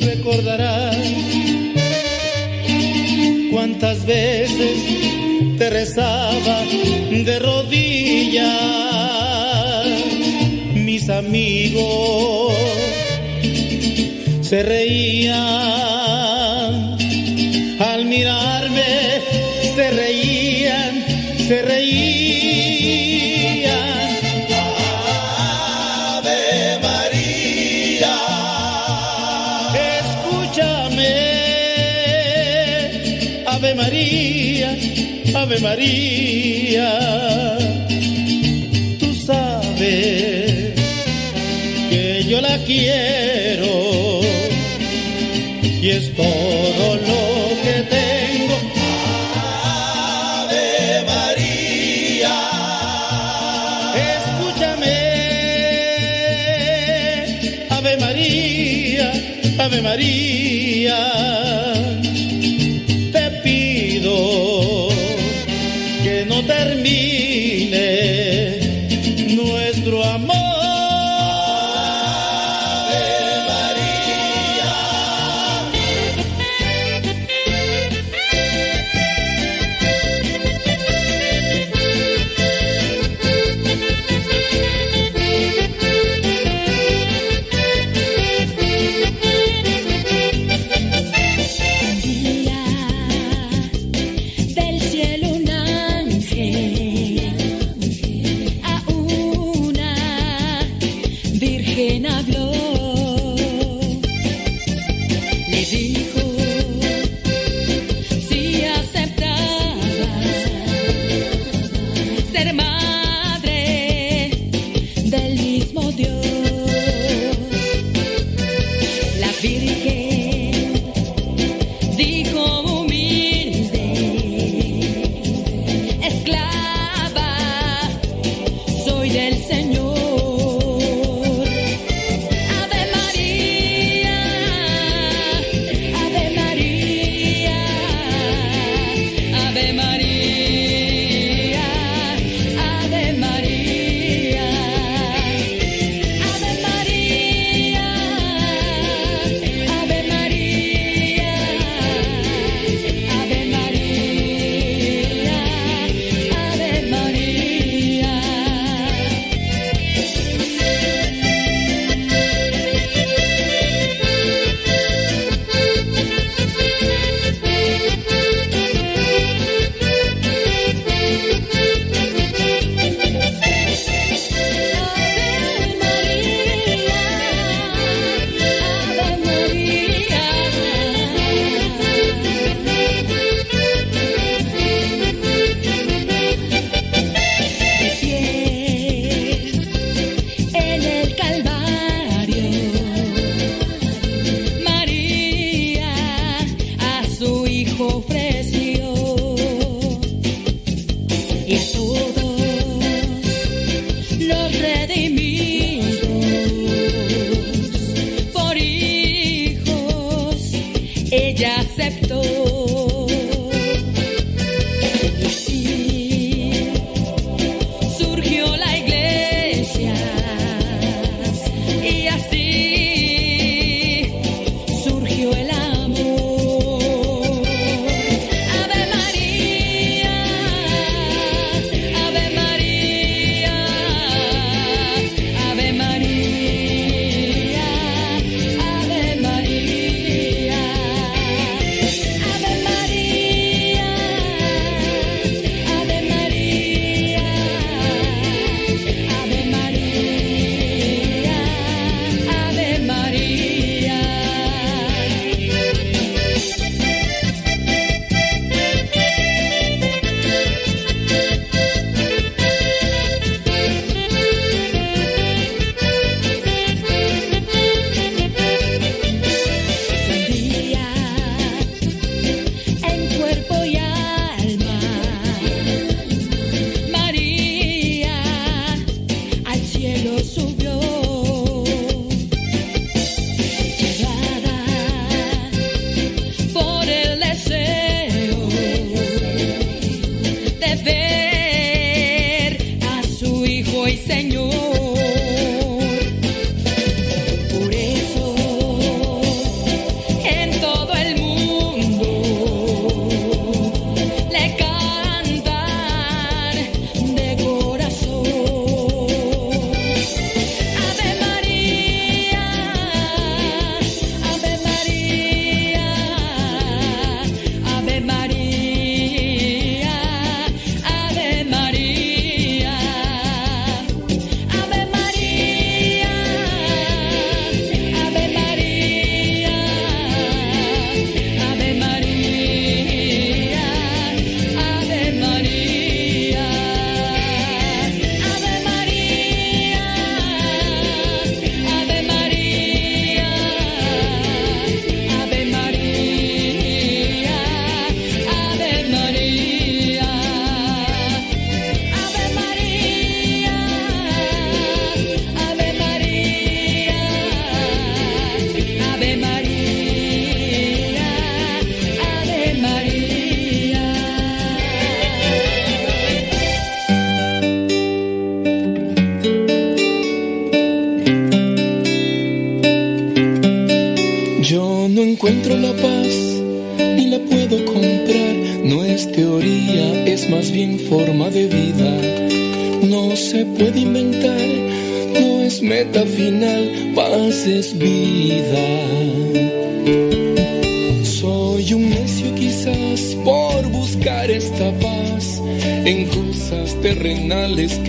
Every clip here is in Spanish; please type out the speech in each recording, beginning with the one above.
Recordarás cuántas veces te rezaba de rodillas, mis amigos se reían Tú sabes que yo la quiero y es todo lo que tengo. Ave María, escúchame, Ave María, Ave María,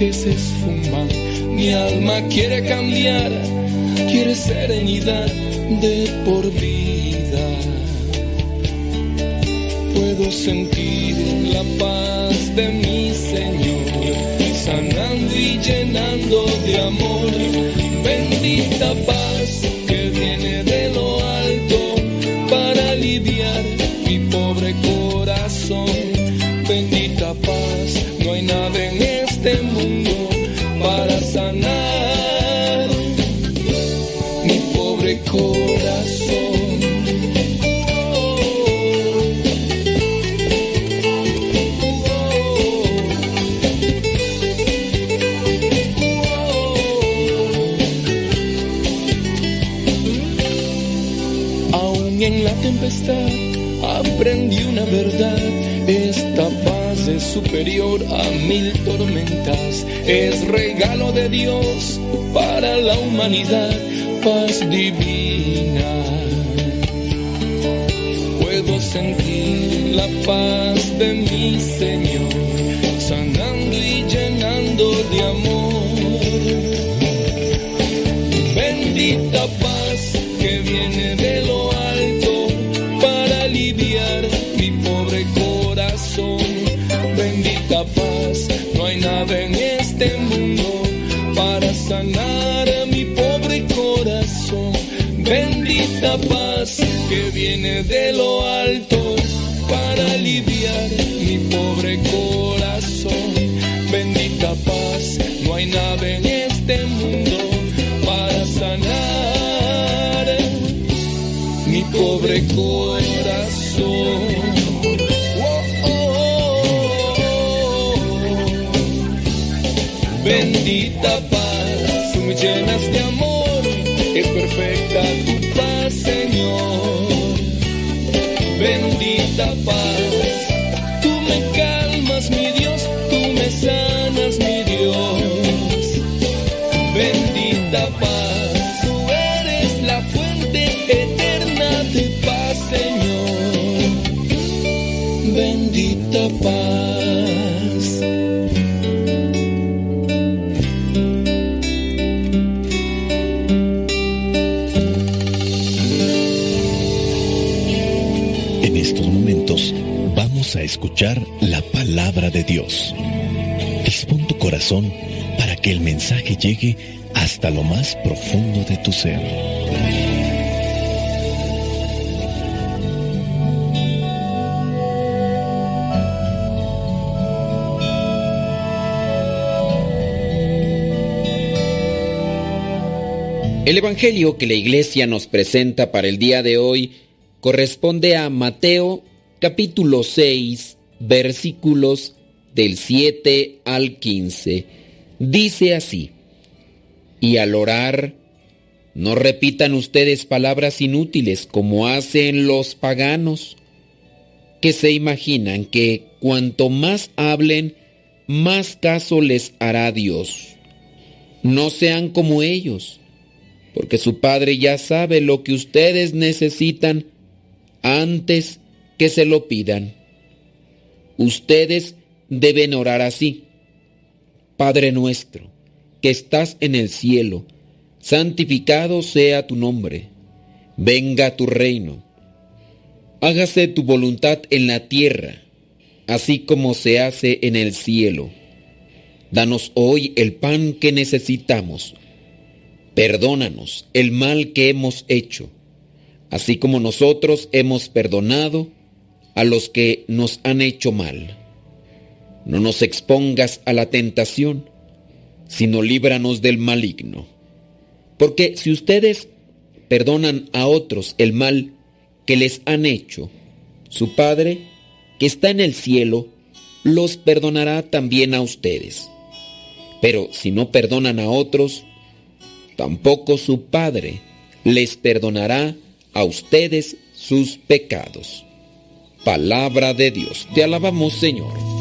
kisses. Tempestad aprendí una verdad. Esta paz es superior a mil tormentas. Es regalo de Dios para la humanidad. Paz divina. Puedo sentir la paz de mi Señor, sanando y llenando de amor. Mundo para sanar mi pobre corazón. Bendita paz que viene de lo alto para aliviar mi pobre corazón. Bendita paz, no hay nada en este mundo para sanar mi pobre corazón. Llenas de amor, es perfecta de Dios. Dispón tu corazón para que el mensaje llegue hasta lo más profundo de tu ser. El Evangelio que la iglesia nos presenta para el día de hoy corresponde a Mateo capítulo 6 versículos del 7 al 15. Dice así, y al orar, no repitan ustedes palabras inútiles como hacen los paganos, que se imaginan que cuanto más hablen, más caso les hará Dios. No sean como ellos porque su Padre ya sabe lo que ustedes necesitan antes que se lo pidan. Ustedes deben orar así. Padre nuestro, que estás en el cielo, santificado sea tu nombre. Venga tu reino. Hágase tu voluntad en la tierra, así como se hace en el cielo. Danos hoy el pan que necesitamos Perdónanos el mal que hemos hecho, así como nosotros hemos perdonado a los que nos han hecho mal. No nos expongas a la tentación, sino líbranos del maligno. Porque si ustedes perdonan a otros el mal que les han hecho, su Padre, que está en el cielo, los perdonará también a ustedes. Pero si no perdonan a otros, tampoco su Padre les perdonará a ustedes sus pecados. Palabra de Dios. Te alabamos, Señor.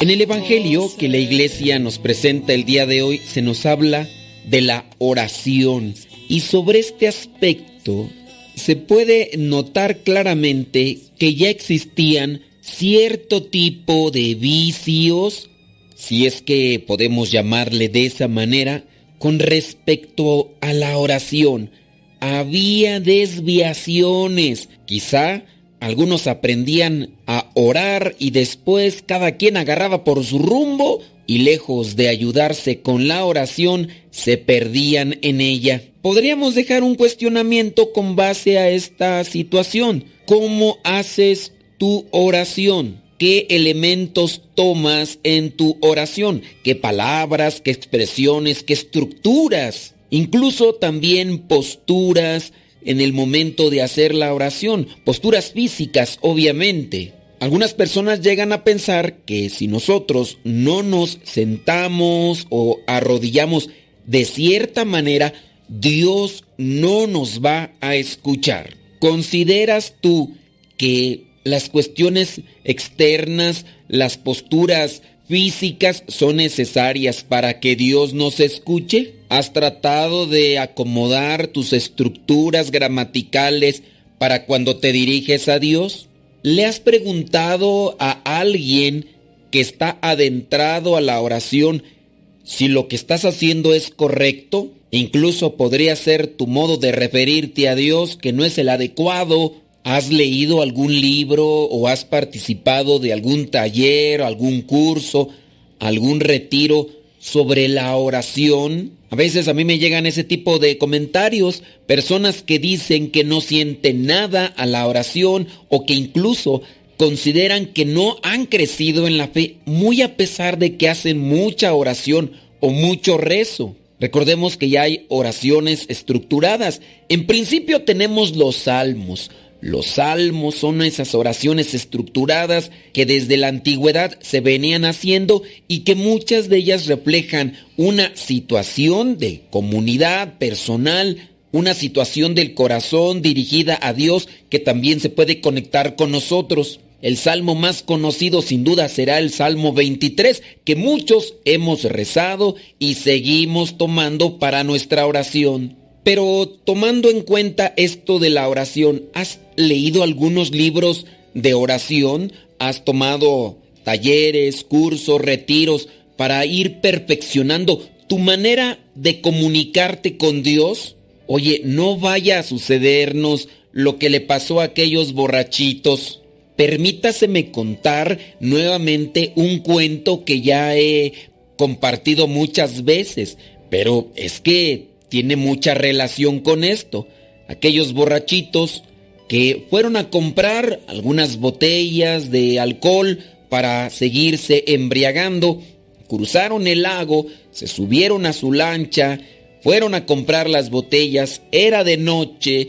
En el Evangelio que la iglesia nos presenta el día de hoy se nos habla de la oración y sobre este aspecto se puede notar claramente que ya existían cierto tipo de vicios, si es que podemos llamarle de esa manera, con respecto a la oración. Había desviaciones, quizá algunos aprendían a orar y después cada quien agarraba por su rumbo y lejos de ayudarse con la oración, se perdían en ella. Podríamos dejar un cuestionamiento con base a esta situación. ¿Cómo haces tu oración? ¿Qué elementos tomas en tu oración? ¿Qué palabras, qué expresiones, qué estructuras? Incluso también posturas en el momento de hacer la oración, posturas físicas, obviamente. Algunas personas llegan a pensar que si nosotros no nos sentamos o arrodillamos de cierta manera, Dios no nos va a escuchar. ¿Consideras tú que las cuestiones externas, las posturas físicas son necesarias para que Dios nos escuche? ¿Has tratado de acomodar tus estructuras gramaticales para cuando te diriges a Dios? ¿Le has preguntado a alguien que está adentrado a la oración si lo que estás haciendo es correcto? Incluso podría ser tu modo de referirte a Dios que no es el adecuado. ¿Has leído algún libro o has participado de algún taller, algún curso, algún retiro sobre la oración? A veces a mí me llegan ese tipo de comentarios, personas que dicen que no sienten nada a la oración o que incluso consideran que no han crecido en la fe, muy a pesar de que hacen mucha oración o mucho rezo. Recordemos que ya hay oraciones estructuradas. En principio tenemos los salmos. Los salmos son esas oraciones estructuradas que desde la antigüedad se venían haciendo y que muchas de ellas reflejan una situación de comunidad personal, una situación del corazón dirigida a Dios que también se puede conectar con nosotros. El salmo más conocido sin duda será el Salmo 23, que muchos hemos rezado y seguimos tomando para nuestra oración. Pero tomando en cuenta esto de la oración, ¿has leído algunos libros de oración? ¿Has tomado talleres, cursos, retiros para ir perfeccionando tu manera de comunicarte con Dios? Oye, no vaya a sucedernos lo que le pasó a aquellos borrachitos permítaseme contar nuevamente un cuento que ya he compartido muchas veces, pero es que tiene mucha relación con esto. Aquellos borrachitos que fueron a comprar algunas botellas de alcohol para seguirse embriagando, cruzaron el lago, se subieron a su lancha, fueron a comprar las botellas, era de noche,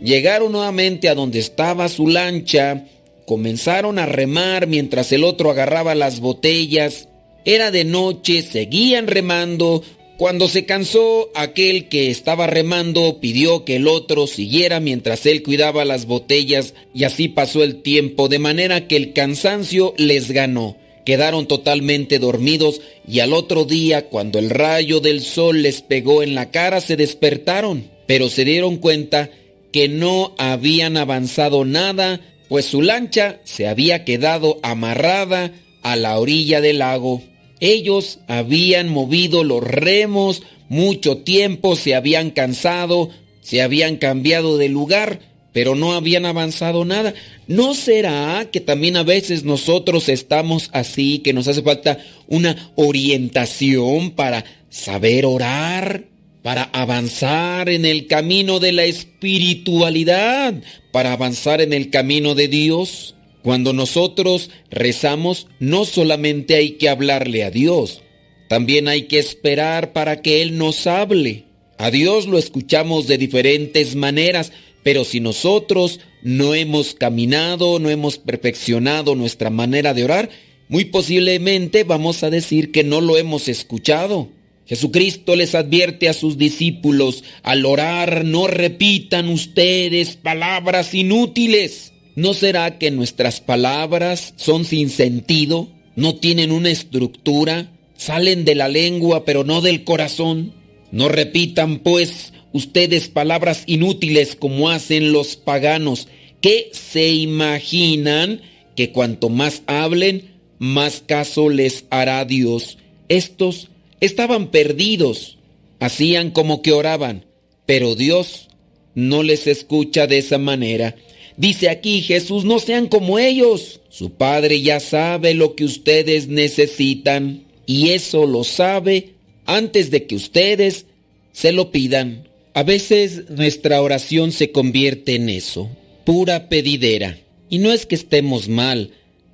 llegaron nuevamente a donde estaba su lancha, Comenzaron a remar mientras el otro agarraba las botellas. Era de noche, seguían remando. Cuando se cansó, aquel que estaba remando pidió que el otro siguiera mientras él cuidaba las botellas y así pasó el tiempo, de manera que el cansancio les ganó. Quedaron totalmente dormidos y al otro día, cuando el rayo del sol les pegó en la cara, se despertaron, pero se dieron cuenta que no habían avanzado nada, pues su lancha se había quedado amarrada a la orilla del lago. Ellos habían movido los remos mucho tiempo, se habían cansado, se habían cambiado de lugar, pero no habían avanzado nada. ¿No será que también a veces nosotros estamos así, que nos hace falta una orientación para saber orar, para avanzar en el camino de la espiritualidad, para avanzar en el camino de Dios? Cuando nosotros rezamos, no solamente hay que hablarle a Dios, también hay que esperar para que Él nos hable. A Dios lo escuchamos de diferentes maneras, pero si nosotros no hemos caminado, no hemos perfeccionado nuestra manera de orar, muy posiblemente vamos a decir que no lo hemos escuchado. Jesucristo les advierte a sus discípulos, al orar no repitan ustedes palabras inútiles. ¿No será que nuestras palabras son sin sentido? ¿No tienen una estructura? ¿Salen de la lengua pero no del corazón? No repitan pues ustedes palabras inútiles como hacen los paganos, que se imaginan que cuanto más hablen, más caso les hará Dios. Estos estaban perdidos, hacían como que oraban, pero Dios no les escucha de esa manera. Dice aquí Jesús, no sean como ellos. Su Padre ya sabe lo que ustedes necesitan y eso lo sabe antes de que ustedes se lo pidan. A veces nuestra oración se convierte en eso, pura pedidera. Y no es que estemos mal,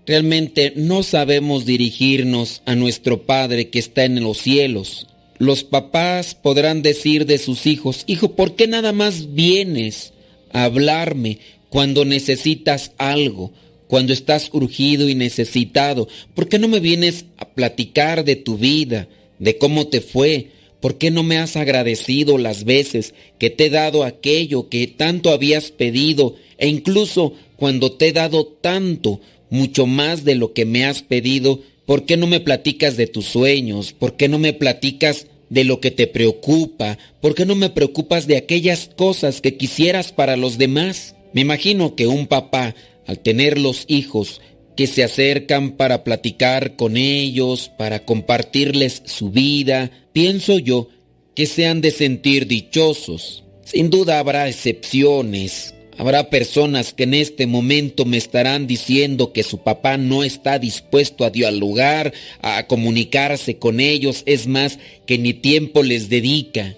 realmente no sabemos dirigirnos a nuestro Padre que está en los cielos. Los papás podrán decir de sus hijos, hijo, ¿por qué nada más vienes a hablarme cuando necesitas algo, cuando estás urgido y necesitado? ¿Por qué no me vienes a platicar de tu vida, de cómo te fue? ¿Por qué no me has agradecido las veces que te he dado aquello que tanto habías pedido e incluso cuando te he dado tanto, mucho más de lo que me has pedido? ¿Por qué no me platicas de tus sueños? ¿Por qué no me platicas de lo que te preocupa? ¿Por qué no me preocupas de aquellas cosas que quisieras para los demás? Me imagino que un papá, al tener los hijos, que se acercan para platicar con ellos, para compartirles su vida, pienso yo que se han de sentir dichosos. Sin duda habrá excepciones. Habrá personas que en este momento me estarán diciendo que su papá no está dispuesto a dialogar, a comunicarse con ellos, es más, que ni tiempo les dedica.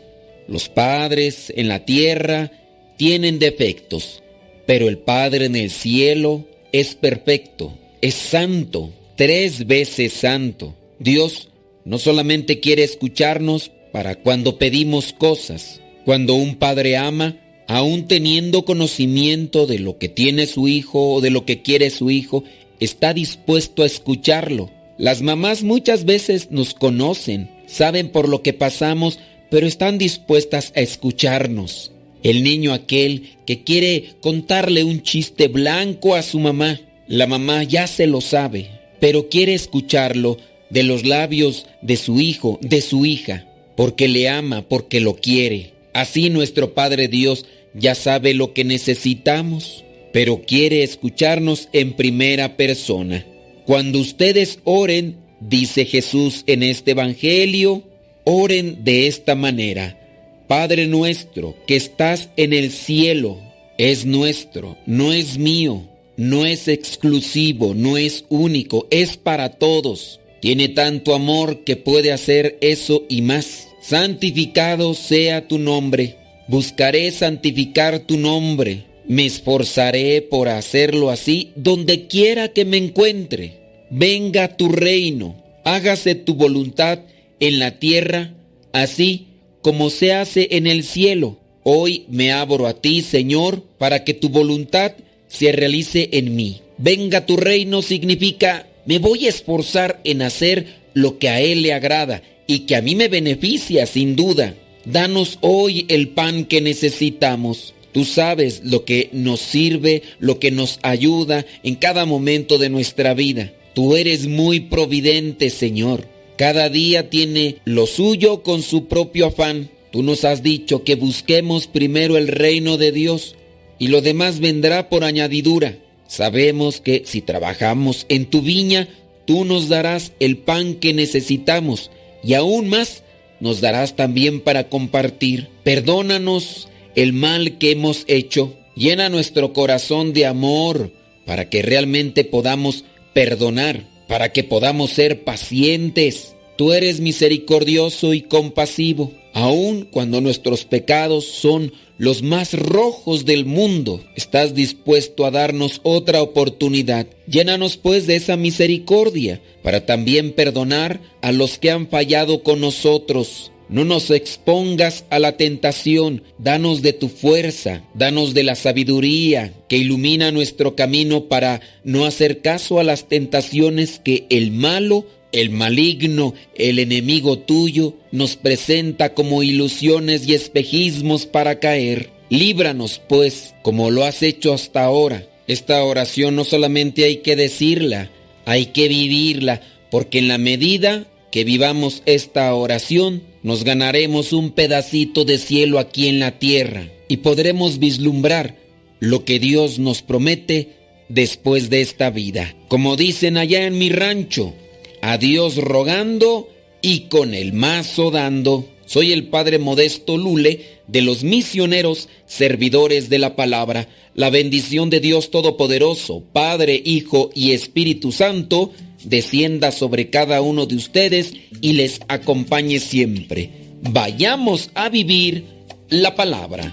Los padres en la tierra tienen defectos, pero el Padre en el cielo es perfecto es santo, tres veces santo. Dios no solamente quiere escucharnos para cuando pedimos cosas, cuando un padre ama, aún teniendo conocimiento de lo que tiene su hijo o de lo que quiere su hijo, está dispuesto a escucharlo. Las mamás muchas veces nos conocen, saben por lo que pasamos, pero están dispuestas a escucharnos. El niño aquel que quiere contarle un chiste blanco a su mamá, la mamá ya se lo sabe, pero quiere escucharlo de los labios de su hijo, de su hija, porque le ama, porque lo quiere. Así nuestro Padre Dios ya sabe lo que necesitamos, pero quiere escucharnos en primera persona. Cuando ustedes oren, dice Jesús en este Evangelio, oren de esta manera. Padre nuestro que estás en el cielo, es nuestro, no es mío no es exclusivo, no es único, es para todos. Tiene tanto amor que puede hacer eso y más. Santificado sea tu nombre. Buscaré santificar tu nombre. Me esforzaré por hacerlo así donde quiera que me encuentre. Venga tu reino. Hágase tu voluntad en la tierra, así como se hace en el cielo. Hoy me abro a ti, Señor, para que tu voluntad se realice en mí. Venga tu reino significa me voy a esforzar en hacer lo que a Él le agrada y que a mí me beneficia sin duda. Danos hoy el pan que necesitamos. Tú sabes lo que nos sirve, lo que nos ayuda en cada momento de nuestra vida. Tú eres muy providente, Señor. Cada día tiene lo suyo con su propio afán. Tú nos has dicho que busquemos primero el reino de Dios y lo demás vendrá por añadidura. Sabemos que si trabajamos en tu viña, tú nos darás el pan que necesitamos y aún más nos darás también para compartir. Perdónanos el mal que hemos hecho. Llena nuestro corazón de amor para que realmente podamos perdonar, para que podamos ser pacientes. Tú eres misericordioso y compasivo, aun cuando nuestros pecados son los más rojos del mundo. Estás dispuesto a darnos otra oportunidad. Llénanos pues de esa misericordia para también perdonar a los que han fallado con nosotros. No nos expongas a la tentación, danos de tu fuerza, danos de la sabiduría que ilumina nuestro camino para no hacer caso a las tentaciones que el malo el maligno, el enemigo tuyo, nos presenta como ilusiones y espejismos para caer. Líbranos, pues, como lo has hecho hasta ahora. Esta oración no solamente hay que decirla, hay que vivirla, porque en la medida que vivamos esta oración, nos ganaremos un pedacito de cielo aquí en la tierra y podremos vislumbrar lo que Dios nos promete después de esta vida. Como dicen allá en mi rancho, a Dios rogando y con el mazo dando. Soy el Padre Modesto Lule de los misioneros servidores de la palabra. La bendición de Dios Todopoderoso, Padre, Hijo y Espíritu Santo, descienda sobre cada uno de ustedes y les acompañe siempre. Vayamos a vivir la palabra.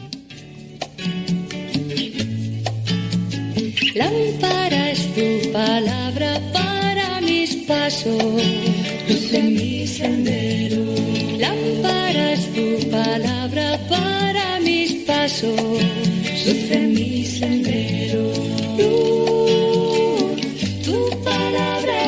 Lámpara es tu palabra para mis pasos, luz en mi sendero. Lámpara es tu palabra para mis pasos, luz en mi sendero.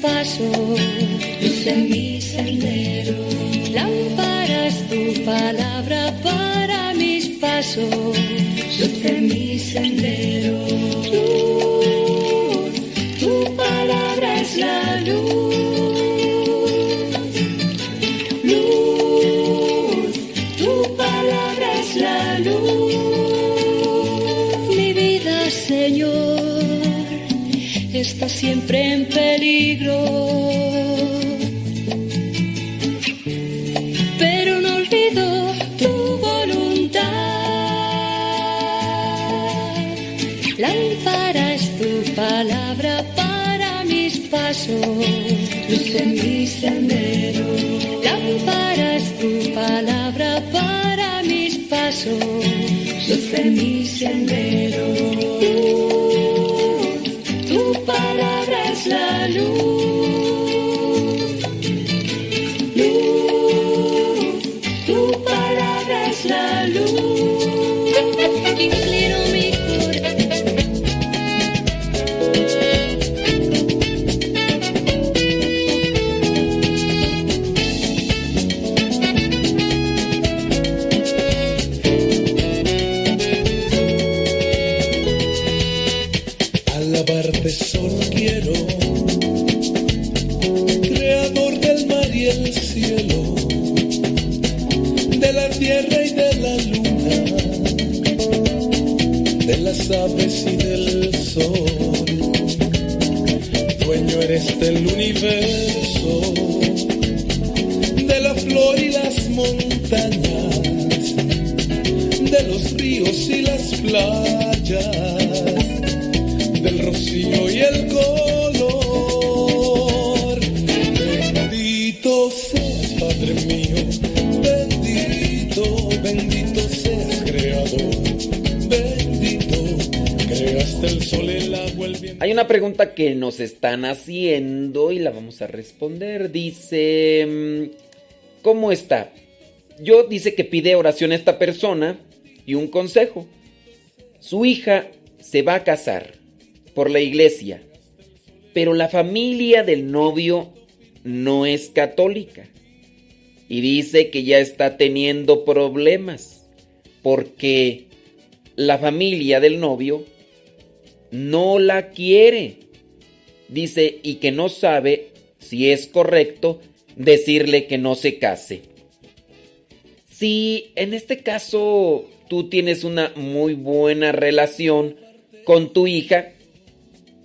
pasos, luz en mi sendero. Lámpara es tu palabra para mis pasos, luz en mi sendero. Luz, tu palabra es la. Luz, está siempre en peligro. Pero no olvido tu voluntad. Lámpara es tu palabra para mis pasos, luz en mi sendero. Lámpara es tu palabra para mis pasos, luz en mi sendero. La luz. Están haciendo y la vamos a responder. Dice, mm, ¿cómo está? Yo dice que pide oración a esta persona y un consejo. Su hija se va a casar por la iglesia, pero la familia del novio no es católica y dice que ya está teniendo problemas porque la familia del novio no la quiere. Dice y que no sabe si es correcto decirle que no se case. Si en este caso tú tienes una muy buena relación con tu hija,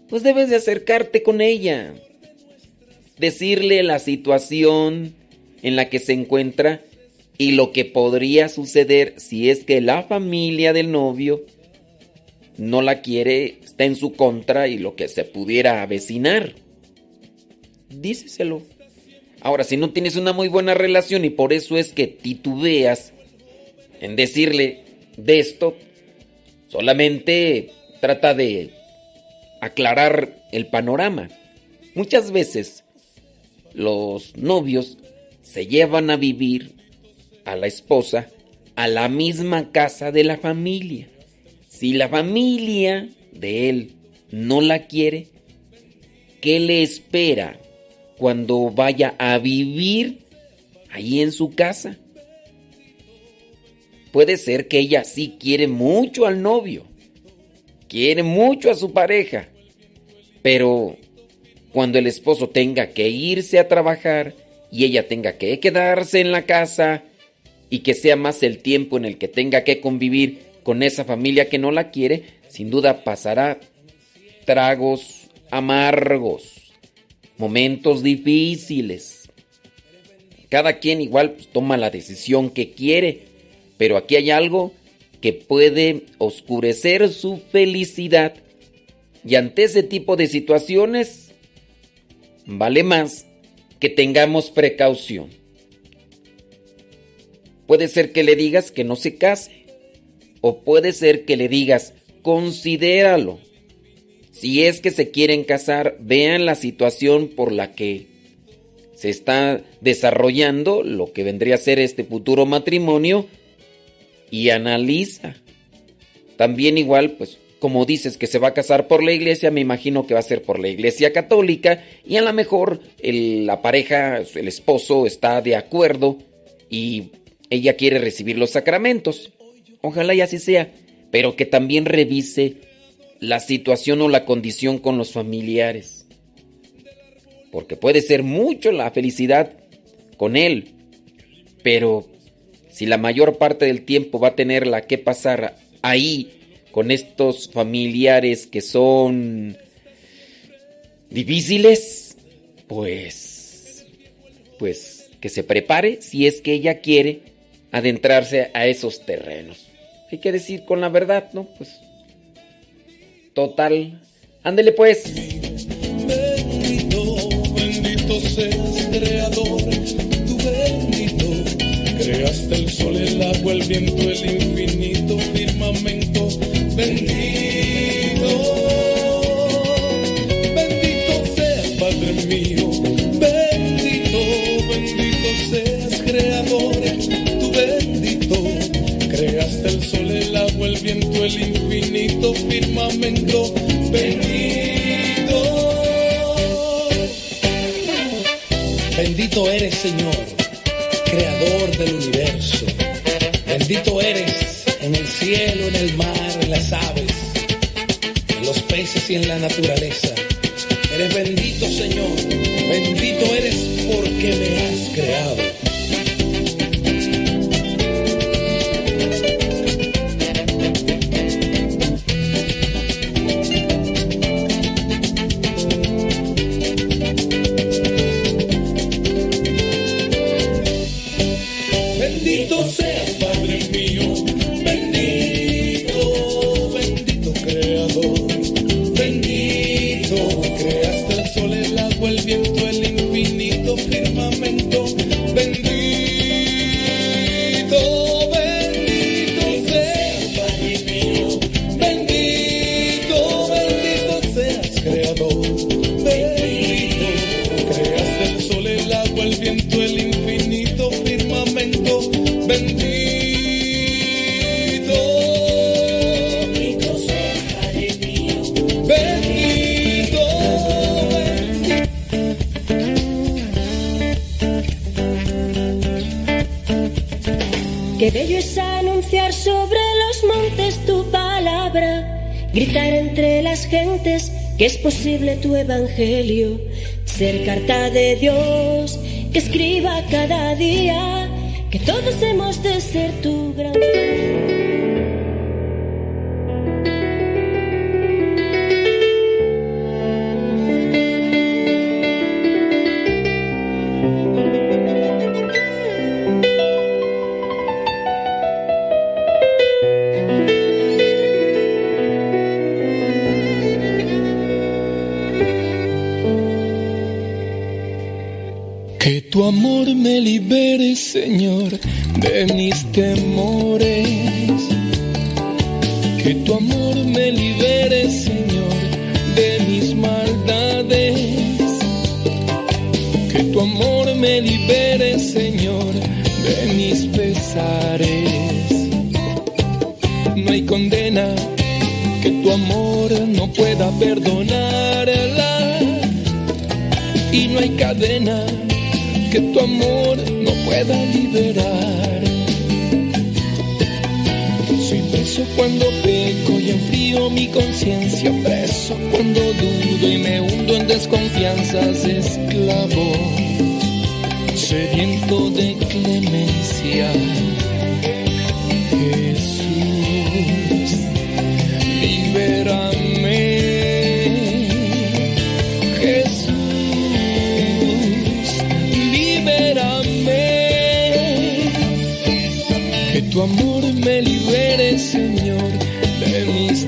pues debes de acercarte con ella, decirle la situación en la que se encuentra y lo que podría suceder si es que la familia del novio no la quiere, está en su contra y lo que se pudiera avecinar. Díceselo. Ahora, si no tienes una muy buena relación y por eso es que titubeas en decirle de esto, solamente trata de aclarar el panorama. Muchas veces los novios se llevan a vivir a la esposa a la misma casa de la familia. Si la familia de él no la quiere, ¿qué le espera? cuando vaya a vivir ahí en su casa. Puede ser que ella sí quiere mucho al novio, quiere mucho a su pareja, pero cuando el esposo tenga que irse a trabajar y ella tenga que quedarse en la casa y que sea más el tiempo en el que tenga que convivir con esa familia que no la quiere, sin duda pasará tragos amargos momentos difíciles. Cada quien igual pues, toma la decisión que quiere, pero aquí hay algo que puede oscurecer su felicidad. Y ante ese tipo de situaciones, vale más que tengamos precaución. Puede ser que le digas que no se case, o puede ser que le digas, considéralo si es que se quieren casar, vean la situación por la que se está desarrollando lo que vendría a ser este futuro matrimonio y analiza. También igual, pues como dices que se va a casar por la iglesia, me imagino que va a ser por la iglesia católica y a lo mejor la pareja, el esposo está de acuerdo y ella quiere recibir los sacramentos. Ojalá y así sea, pero que también revise la situación o la condición con los familiares. Porque puede ser mucho la felicidad con él, pero si la mayor parte del tiempo va a tenerla que pasar ahí con estos familiares que son difíciles, pues pues que se prepare si es que ella quiere adentrarse a esos terrenos. Hay que decir con la verdad, ¿no? Pues total. Ándele pues. Bendito, bendito seas creador, tu bendito. Creaste el sol, el agua, el viento, el infinito firmamento. Bendito, bendito seas, Padre mío. Firmamento. Bendito. Bendito eres, Señor, creador del universo. Bendito eres en el cielo, en el mar, en las aves, en los peces y en la naturaleza. Eres bendito, Señor. Bendito eres porque me de Dios que escriba cada día que todos hemos de ser tu tu amor me libere, Señor, de mis pesares. No hay condena que tu amor no pueda perdonarla. Y no hay cadena que tu amor no pueda liberar. Preso cuando peco y enfrío mi conciencia, preso cuando dudo y me hundo en desconfianzas, esclavo, sediento de clemencia. Jesús, libérame. tu amor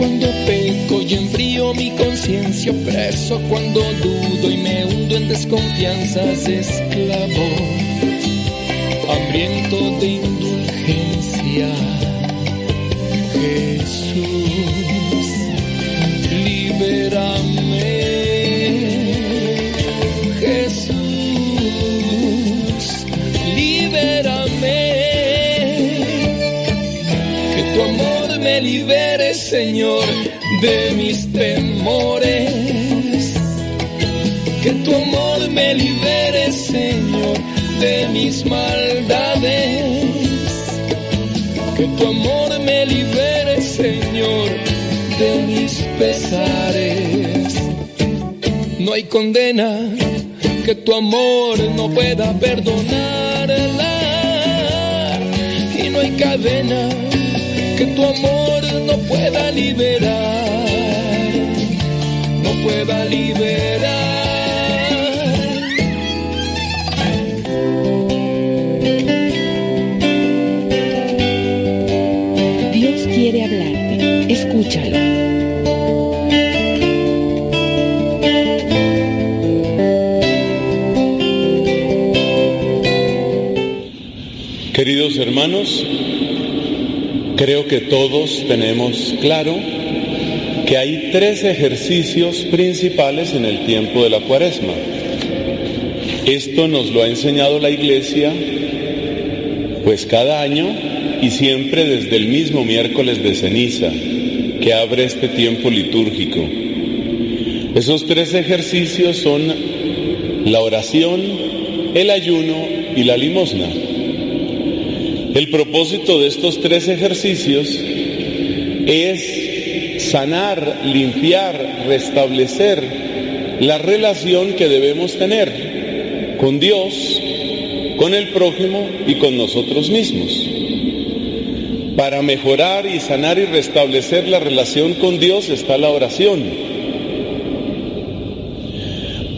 Cuando peco y enfrío mi conciencia, preso cuando dudo y me hundo en desconfianzas, esclavo, hambriento de Señor, de mis temores. Que tu amor me libere, Señor, de mis maldades. Que tu amor me libere, Señor, de mis pesares. No hay condena que tu amor no pueda perdonarla. Y no hay cadena que tu amor no pueda liberar, no pueda liberar. Dios quiere hablarte, escúchalo. Queridos hermanos, creo que todos tenemos claro que hay tres ejercicios principales en el tiempo de la cuaresma. Esto nos lo ha enseñado la Iglesia pues cada año y siempre desde el mismo miércoles de ceniza que abre este tiempo litúrgico. Esos tres ejercicios son la oración, el ayuno y la limosna. El propósito de estos tres ejercicios es sanar, limpiar, restablecer la relación que debemos tener con Dios, con el prójimo y con nosotros mismos. Para mejorar y sanar y restablecer la relación con Dios está la oración.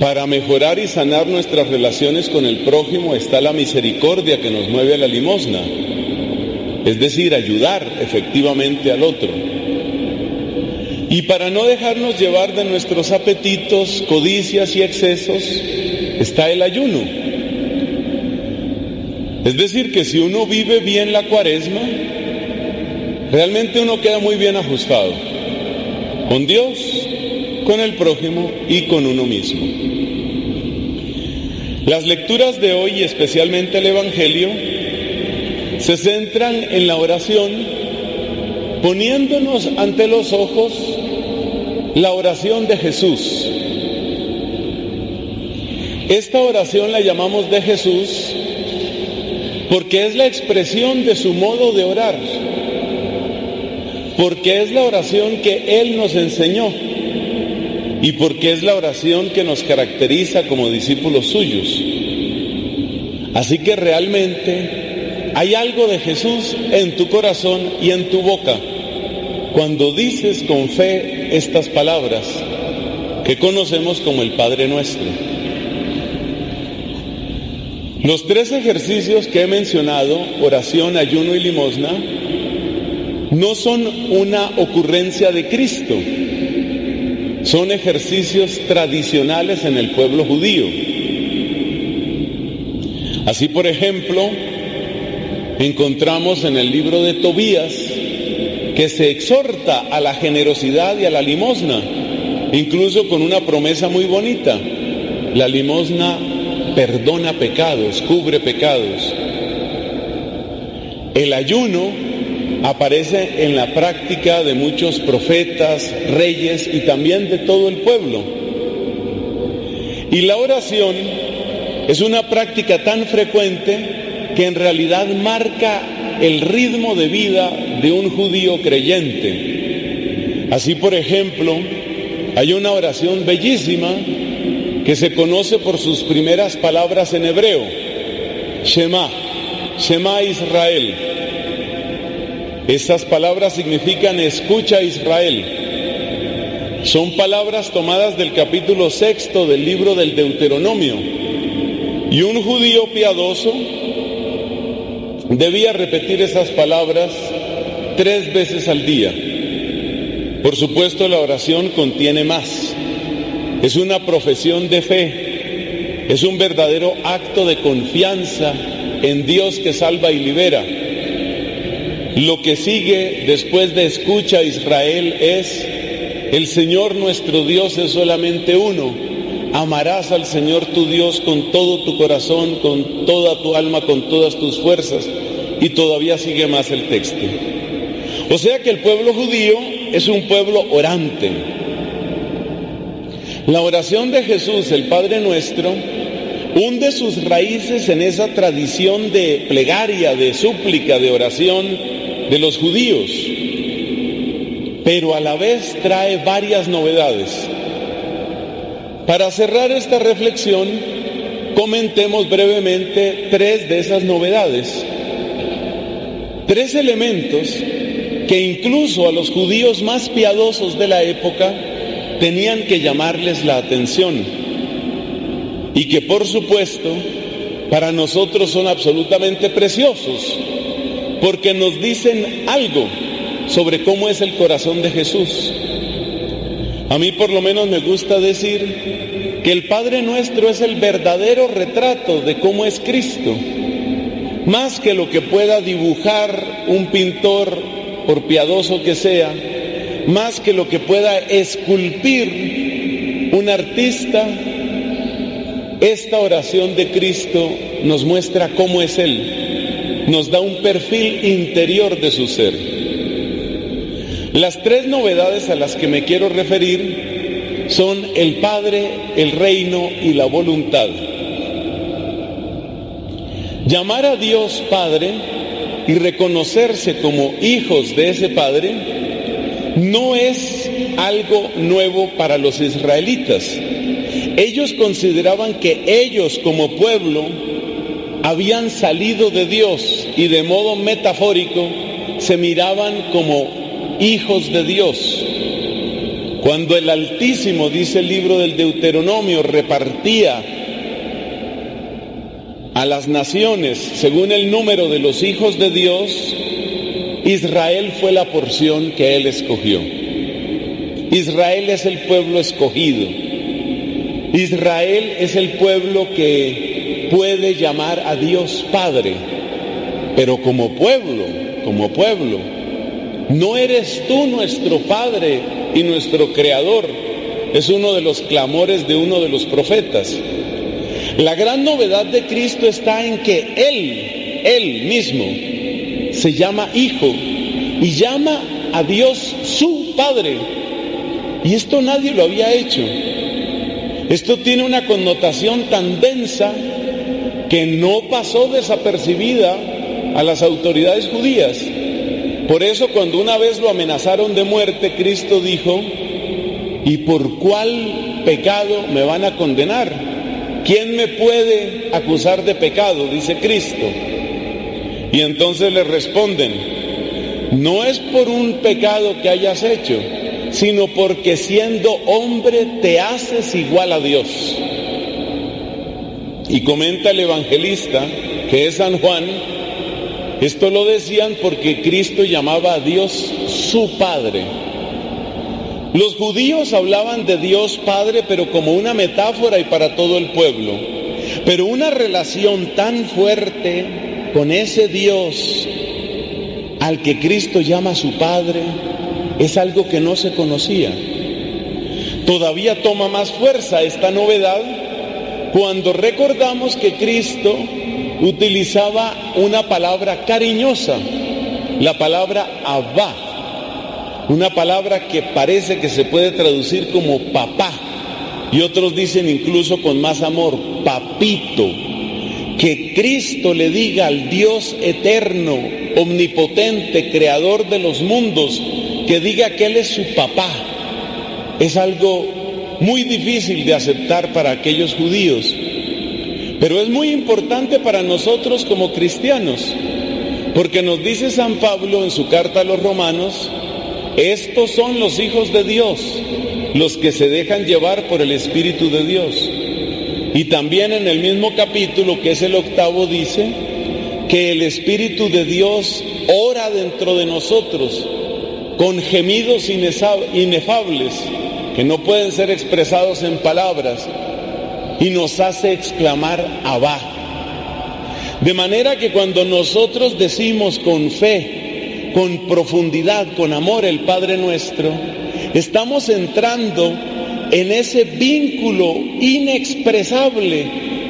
Para mejorar y sanar nuestras relaciones con el prójimo está la misericordia que nos mueve a la limosna, es decir, ayudar efectivamente al otro. Y para no dejarnos llevar de nuestros apetitos, codicias y excesos, está el ayuno. Es decir, que si uno vive bien la cuaresma, realmente uno queda muy bien ajustado con Dios, con el prójimo y con uno mismo. Las lecturas de hoy, y especialmente el Evangelio, se centran en la oración poniéndonos ante los ojos la oración de Jesús. Esta oración la llamamos de Jesús porque es la expresión de su modo de orar, porque es la oración que Él nos enseñó y porque es la oración que nos caracteriza como discípulos suyos. Así que realmente hay algo de Jesús en tu corazón y en tu boca cuando dices con fe estas palabras que conocemos como el Padre nuestro. Los tres ejercicios que he mencionado, oración, ayuno y limosna, no son una ocurrencia de Cristo, son ejercicios tradicionales en el pueblo judío. Así, por ejemplo, encontramos en el libro de Tobías que se exhorta a la generosidad y a la limosna, incluso con una promesa muy bonita. La limosna perdona pecados, cubre pecados. El ayuno aparece en la práctica de muchos profetas, reyes y también de todo el pueblo. Y la oración es una práctica tan frecuente que en realidad marca el ritmo de vida de un judío creyente. Así, por ejemplo, hay una oración bellísima que se conoce por sus primeras palabras en hebreo, Shema, Shema Israel. Esas palabras significan escucha Israel. Son palabras tomadas del capítulo sexto del libro del Deuteronomio. Y un judío piadoso debía repetir esas palabras tres veces al día. Por supuesto, la oración contiene más. Es una profesión de fe. Es un verdadero acto de confianza en Dios que salva y libera. Lo que sigue después de escucha Israel es, el Señor nuestro Dios es solamente uno. Amarás al Señor tu Dios con todo tu corazón, con toda tu alma, con todas tus fuerzas. Y todavía sigue más el texto. O sea que el pueblo judío es un pueblo orante. La oración de Jesús, el Padre nuestro, hunde sus raíces en esa tradición de plegaria, de súplica, de oración de los judíos, pero a la vez trae varias novedades. Para cerrar esta reflexión, comentemos brevemente tres de esas novedades. Tres elementos que incluso a los judíos más piadosos de la época tenían que llamarles la atención y que por supuesto para nosotros son absolutamente preciosos porque nos dicen algo sobre cómo es el corazón de Jesús. A mí por lo menos me gusta decir que el Padre nuestro es el verdadero retrato de cómo es Cristo, más que lo que pueda dibujar un pintor, por piadoso que sea, más que lo que pueda esculpir un artista, esta oración de Cristo nos muestra cómo es Él nos da un perfil interior de su ser. Las tres novedades a las que me quiero referir son el Padre, el reino y la voluntad. Llamar a Dios Padre y reconocerse como hijos de ese Padre no es algo nuevo para los israelitas. Ellos consideraban que ellos como pueblo habían salido de Dios y de modo metafórico se miraban como hijos de Dios. Cuando el Altísimo, dice el libro del Deuteronomio, repartía a las naciones según el número de los hijos de Dios, Israel fue la porción que él escogió. Israel es el pueblo escogido. Israel es el pueblo que puede llamar a Dios Padre, pero como pueblo, como pueblo. No eres tú nuestro Padre y nuestro Creador. Es uno de los clamores de uno de los profetas. La gran novedad de Cristo está en que Él, Él mismo, se llama Hijo y llama a Dios su Padre. Y esto nadie lo había hecho. Esto tiene una connotación tan densa que no pasó desapercibida a las autoridades judías. Por eso cuando una vez lo amenazaron de muerte, Cristo dijo, ¿y por cuál pecado me van a condenar? ¿Quién me puede acusar de pecado? Dice Cristo. Y entonces le responden, no es por un pecado que hayas hecho, sino porque siendo hombre te haces igual a Dios. Y comenta el evangelista, que es San Juan, esto lo decían porque Cristo llamaba a Dios su Padre. Los judíos hablaban de Dios Padre, pero como una metáfora y para todo el pueblo. Pero una relación tan fuerte con ese Dios al que Cristo llama su Padre es algo que no se conocía. Todavía toma más fuerza esta novedad cuando recordamos que Cristo utilizaba una palabra cariñosa, la palabra Abba una palabra que parece que se puede traducir como papá. Y otros dicen incluso con más amor, papito. Que Cristo le diga al Dios eterno, omnipotente, creador de los mundos, que diga que Él es su papá. Es algo muy difícil de aceptar para aquellos judíos. Pero es muy importante para nosotros como cristianos, porque nos dice San Pablo en su carta a los romanos, estos son los hijos de Dios, los que se dejan llevar por el Espíritu de Dios. Y también en el mismo capítulo, que es el octavo, dice que el Espíritu de Dios ora dentro de nosotros con gemidos inefables que no pueden ser expresados en palabras y nos hace exclamar Abba. De manera que cuando nosotros decimos con fe, con profundidad, con amor el Padre nuestro, estamos entrando en ese vínculo inexpresable,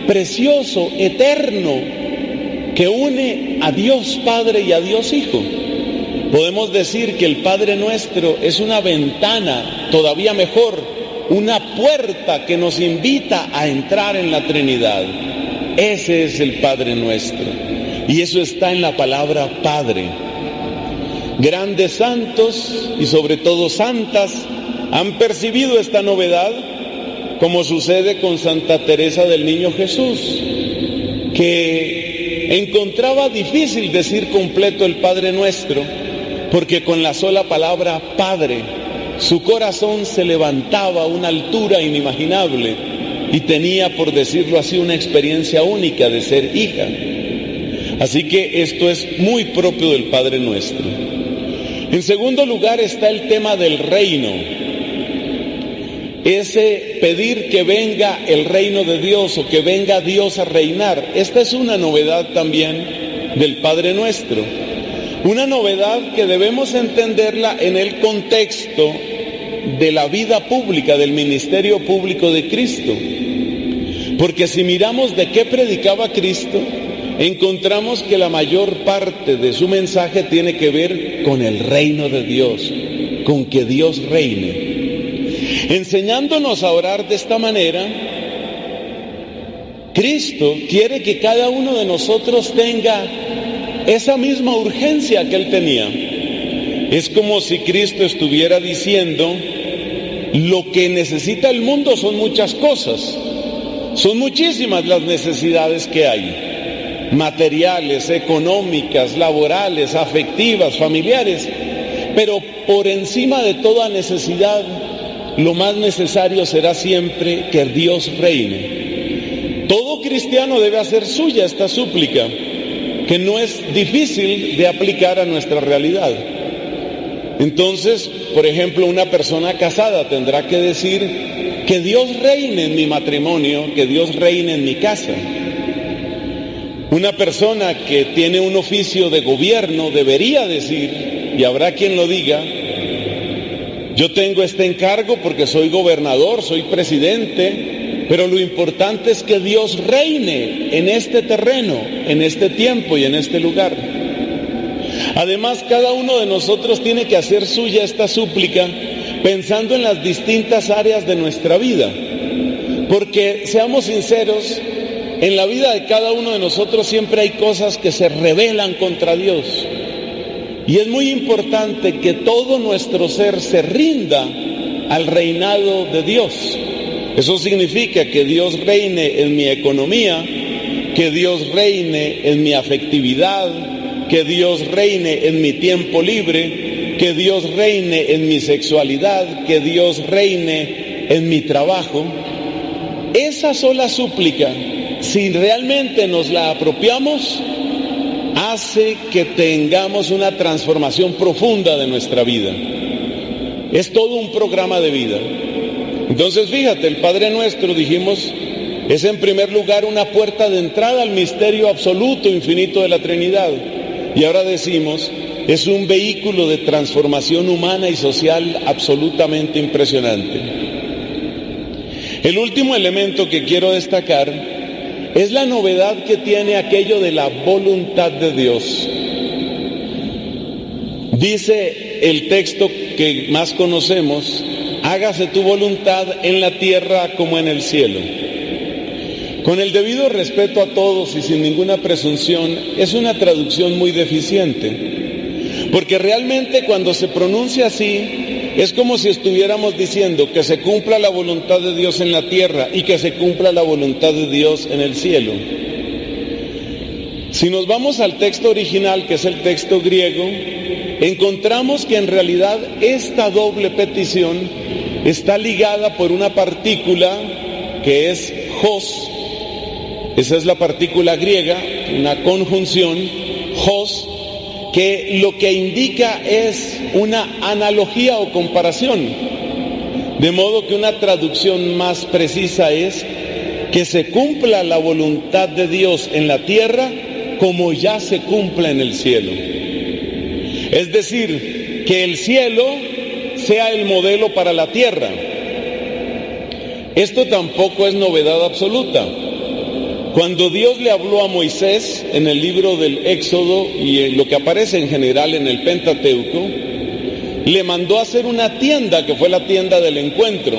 precioso, eterno, que une a Dios Padre y a Dios Hijo. Podemos decir que el Padre nuestro es una ventana, todavía mejor, una puerta que nos invita a entrar en la Trinidad. Ese es el Padre nuestro. Y eso está en la palabra Padre. Grandes santos y sobre todo santas han percibido esta novedad, como sucede con Santa Teresa del Niño Jesús, que encontraba difícil decir completo el Padre Nuestro, porque con la sola palabra Padre, su corazón se levantaba a una altura inimaginable y tenía, por decirlo así, una experiencia única de ser hija. Así que esto es muy propio del Padre Nuestro. En segundo lugar está el tema del reino. Ese pedir que venga el reino de Dios o que venga Dios a reinar. Esta es una novedad también del Padre nuestro. Una novedad que debemos entenderla en el contexto de la vida pública, del ministerio público de Cristo. Porque si miramos de qué predicaba Cristo, encontramos que la mayor parte de su mensaje tiene que ver con el reino de Dios, con que Dios reine. Enseñándonos a orar de esta manera, Cristo quiere que cada uno de nosotros tenga esa misma urgencia que él tenía. Es como si Cristo estuviera diciendo, lo que necesita el mundo son muchas cosas, son muchísimas las necesidades que hay materiales, económicas, laborales, afectivas, familiares, pero por encima de toda necesidad lo más necesario será siempre que Dios reine. Todo cristiano debe hacer suya esta súplica, que no es difícil de aplicar a nuestra realidad. Entonces, por ejemplo, una persona casada tendrá que decir que Dios reine en mi matrimonio, que Dios reine en mi casa. Una persona que tiene un oficio de gobierno debería decir, y habrá quien lo diga, yo tengo este encargo porque soy gobernador, soy presidente, pero lo importante es que Dios reine en este terreno, en este tiempo y en este lugar. Además, cada uno de nosotros tiene que hacer suya esta súplica pensando en las distintas áreas de nuestra vida. Porque, seamos sinceros, en la vida de cada uno de nosotros siempre hay cosas que se rebelan contra Dios. Y es muy importante que todo nuestro ser se rinda al reinado de Dios. Eso significa que Dios reine en mi economía, que Dios reine en mi afectividad, que Dios reine en mi tiempo libre, que Dios reine en mi sexualidad, que Dios reine en mi trabajo. Esa sola súplica si realmente nos la apropiamos, hace que tengamos una transformación profunda de nuestra vida. Es todo un programa de vida. Entonces fíjate, el Padre Nuestro, dijimos, es en primer lugar una puerta de entrada al misterio absoluto, infinito de la Trinidad. Y ahora decimos, es un vehículo de transformación humana y social absolutamente impresionante. El último elemento que quiero destacar es la novedad que tiene aquello de la voluntad de Dios. Dice el texto que más conocemos, hágase tu voluntad en la tierra como en el cielo. Con el debido respeto a todos y sin ninguna presunción, es una traducción muy deficiente, porque realmente cuando se pronuncia así, es como si estuviéramos diciendo que se cumpla la voluntad de Dios en la tierra y que se cumpla la voluntad de Dios en el cielo. Si nos vamos al texto original, que es el texto griego, encontramos que en realidad esta doble petición está ligada por una partícula que es hos, esa es la partícula griega, una conjunción, hos, que lo que indica es una analogía o comparación. De modo que una traducción más precisa es que se cumpla la voluntad de Dios en la tierra como ya se cumple en el cielo. Es decir, que el cielo sea el modelo para la tierra. Esto tampoco es novedad absoluta. Cuando Dios le habló a Moisés en el libro del Éxodo y lo que aparece en general en el Pentateuco, le mandó a hacer una tienda que fue la tienda del encuentro.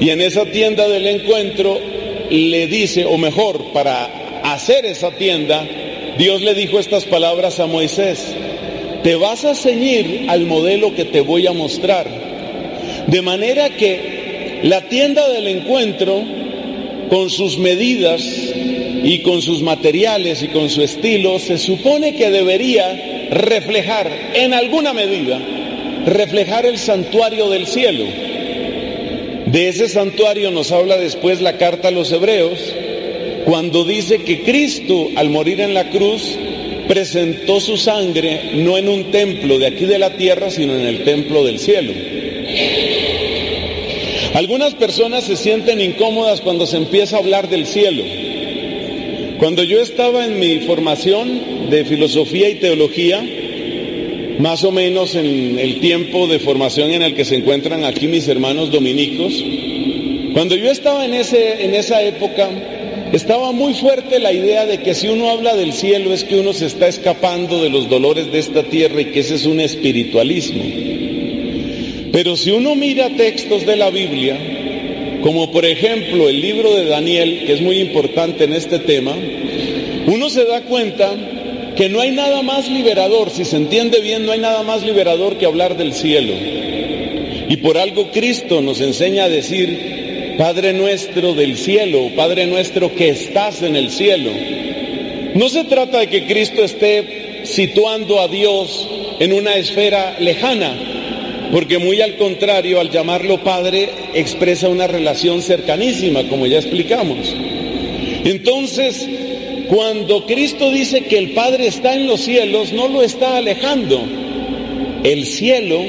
Y en esa tienda del encuentro le dice, o mejor, para hacer esa tienda, Dios le dijo estas palabras a Moisés, te vas a ceñir al modelo que te voy a mostrar. De manera que la tienda del encuentro, con sus medidas y con sus materiales y con su estilo, se supone que debería reflejar en alguna medida reflejar el santuario del cielo. De ese santuario nos habla después la carta a los hebreos, cuando dice que Cristo al morir en la cruz presentó su sangre no en un templo de aquí de la tierra, sino en el templo del cielo. Algunas personas se sienten incómodas cuando se empieza a hablar del cielo. Cuando yo estaba en mi formación de filosofía y teología, más o menos en el tiempo de formación en el que se encuentran aquí mis hermanos dominicos. Cuando yo estaba en, ese, en esa época, estaba muy fuerte la idea de que si uno habla del cielo es que uno se está escapando de los dolores de esta tierra y que ese es un espiritualismo. Pero si uno mira textos de la Biblia, como por ejemplo el libro de Daniel, que es muy importante en este tema, uno se da cuenta que no hay nada más liberador, si se entiende bien, no hay nada más liberador que hablar del cielo. Y por algo Cristo nos enseña a decir, Padre nuestro del cielo, Padre nuestro que estás en el cielo. No se trata de que Cristo esté situando a Dios en una esfera lejana, porque muy al contrario, al llamarlo Padre, expresa una relación cercanísima, como ya explicamos. Entonces, cuando Cristo dice que el Padre está en los cielos, no lo está alejando. El cielo,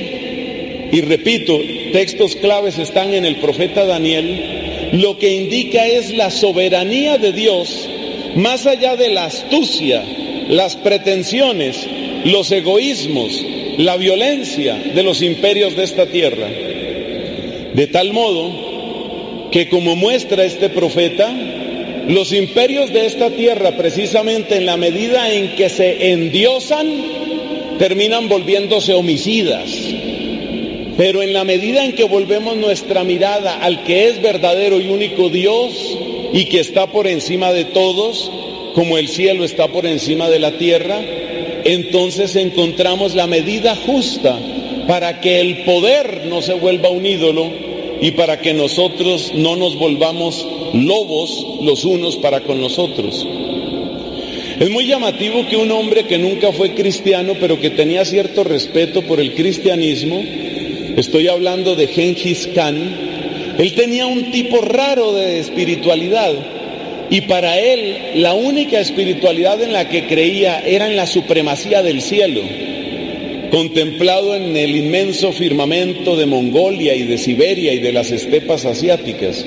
y repito, textos claves están en el profeta Daniel, lo que indica es la soberanía de Dios, más allá de la astucia, las pretensiones, los egoísmos, la violencia de los imperios de esta tierra. De tal modo que como muestra este profeta, los imperios de esta tierra, precisamente en la medida en que se endiosan, terminan volviéndose homicidas. Pero en la medida en que volvemos nuestra mirada al que es verdadero y único Dios y que está por encima de todos, como el cielo está por encima de la tierra, entonces encontramos la medida justa para que el poder no se vuelva un ídolo y para que nosotros no nos volvamos lobos los unos para con los otros. Es muy llamativo que un hombre que nunca fue cristiano, pero que tenía cierto respeto por el cristianismo, estoy hablando de Genghis Khan, él tenía un tipo raro de espiritualidad. Y para él la única espiritualidad en la que creía era en la supremacía del cielo, contemplado en el inmenso firmamento de Mongolia y de Siberia y de las estepas asiáticas.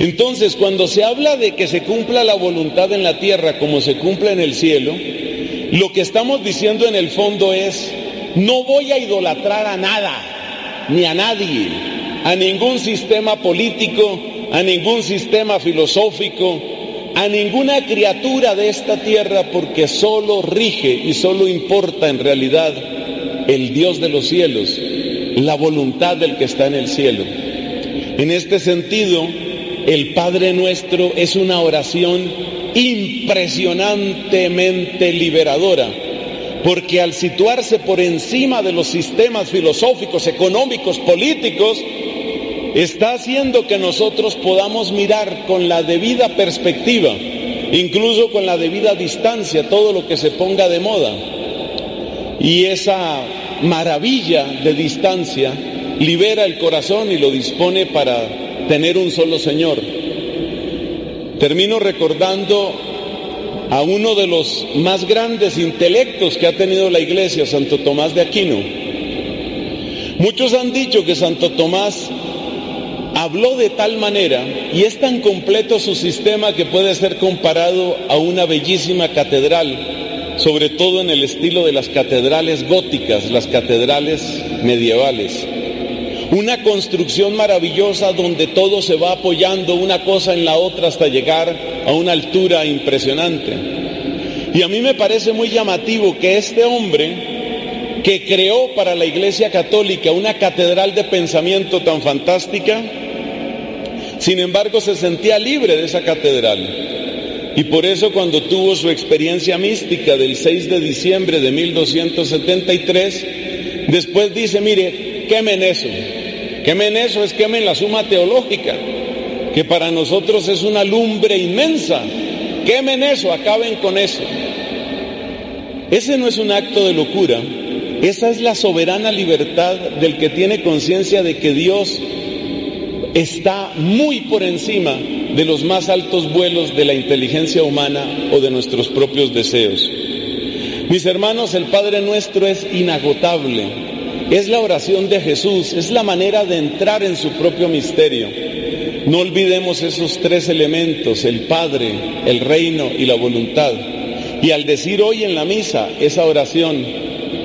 Entonces, cuando se habla de que se cumpla la voluntad en la tierra como se cumple en el cielo, lo que estamos diciendo en el fondo es, no voy a idolatrar a nada, ni a nadie, a ningún sistema político, a ningún sistema filosófico, a ninguna criatura de esta tierra, porque solo rige y solo importa en realidad el Dios de los cielos, la voluntad del que está en el cielo. En este sentido, el Padre nuestro es una oración impresionantemente liberadora, porque al situarse por encima de los sistemas filosóficos, económicos, políticos, está haciendo que nosotros podamos mirar con la debida perspectiva, incluso con la debida distancia, todo lo que se ponga de moda. Y esa maravilla de distancia libera el corazón y lo dispone para tener un solo Señor. Termino recordando a uno de los más grandes intelectos que ha tenido la iglesia, Santo Tomás de Aquino. Muchos han dicho que Santo Tomás habló de tal manera y es tan completo su sistema que puede ser comparado a una bellísima catedral, sobre todo en el estilo de las catedrales góticas, las catedrales medievales. Una construcción maravillosa donde todo se va apoyando una cosa en la otra hasta llegar a una altura impresionante. Y a mí me parece muy llamativo que este hombre que creó para la Iglesia Católica una catedral de pensamiento tan fantástica, sin embargo se sentía libre de esa catedral. Y por eso cuando tuvo su experiencia mística del 6 de diciembre de 1273, después dice, mire, quemen eso, Quemen eso, es quemen la suma teológica, que para nosotros es una lumbre inmensa. Quemen eso, acaben con eso. Ese no es un acto de locura, esa es la soberana libertad del que tiene conciencia de que Dios está muy por encima de los más altos vuelos de la inteligencia humana o de nuestros propios deseos. Mis hermanos, el Padre nuestro es inagotable, es la oración de Jesús, es la manera de entrar en su propio misterio. No olvidemos esos tres elementos, el Padre, el reino y la voluntad. Y al decir hoy en la misa esa oración,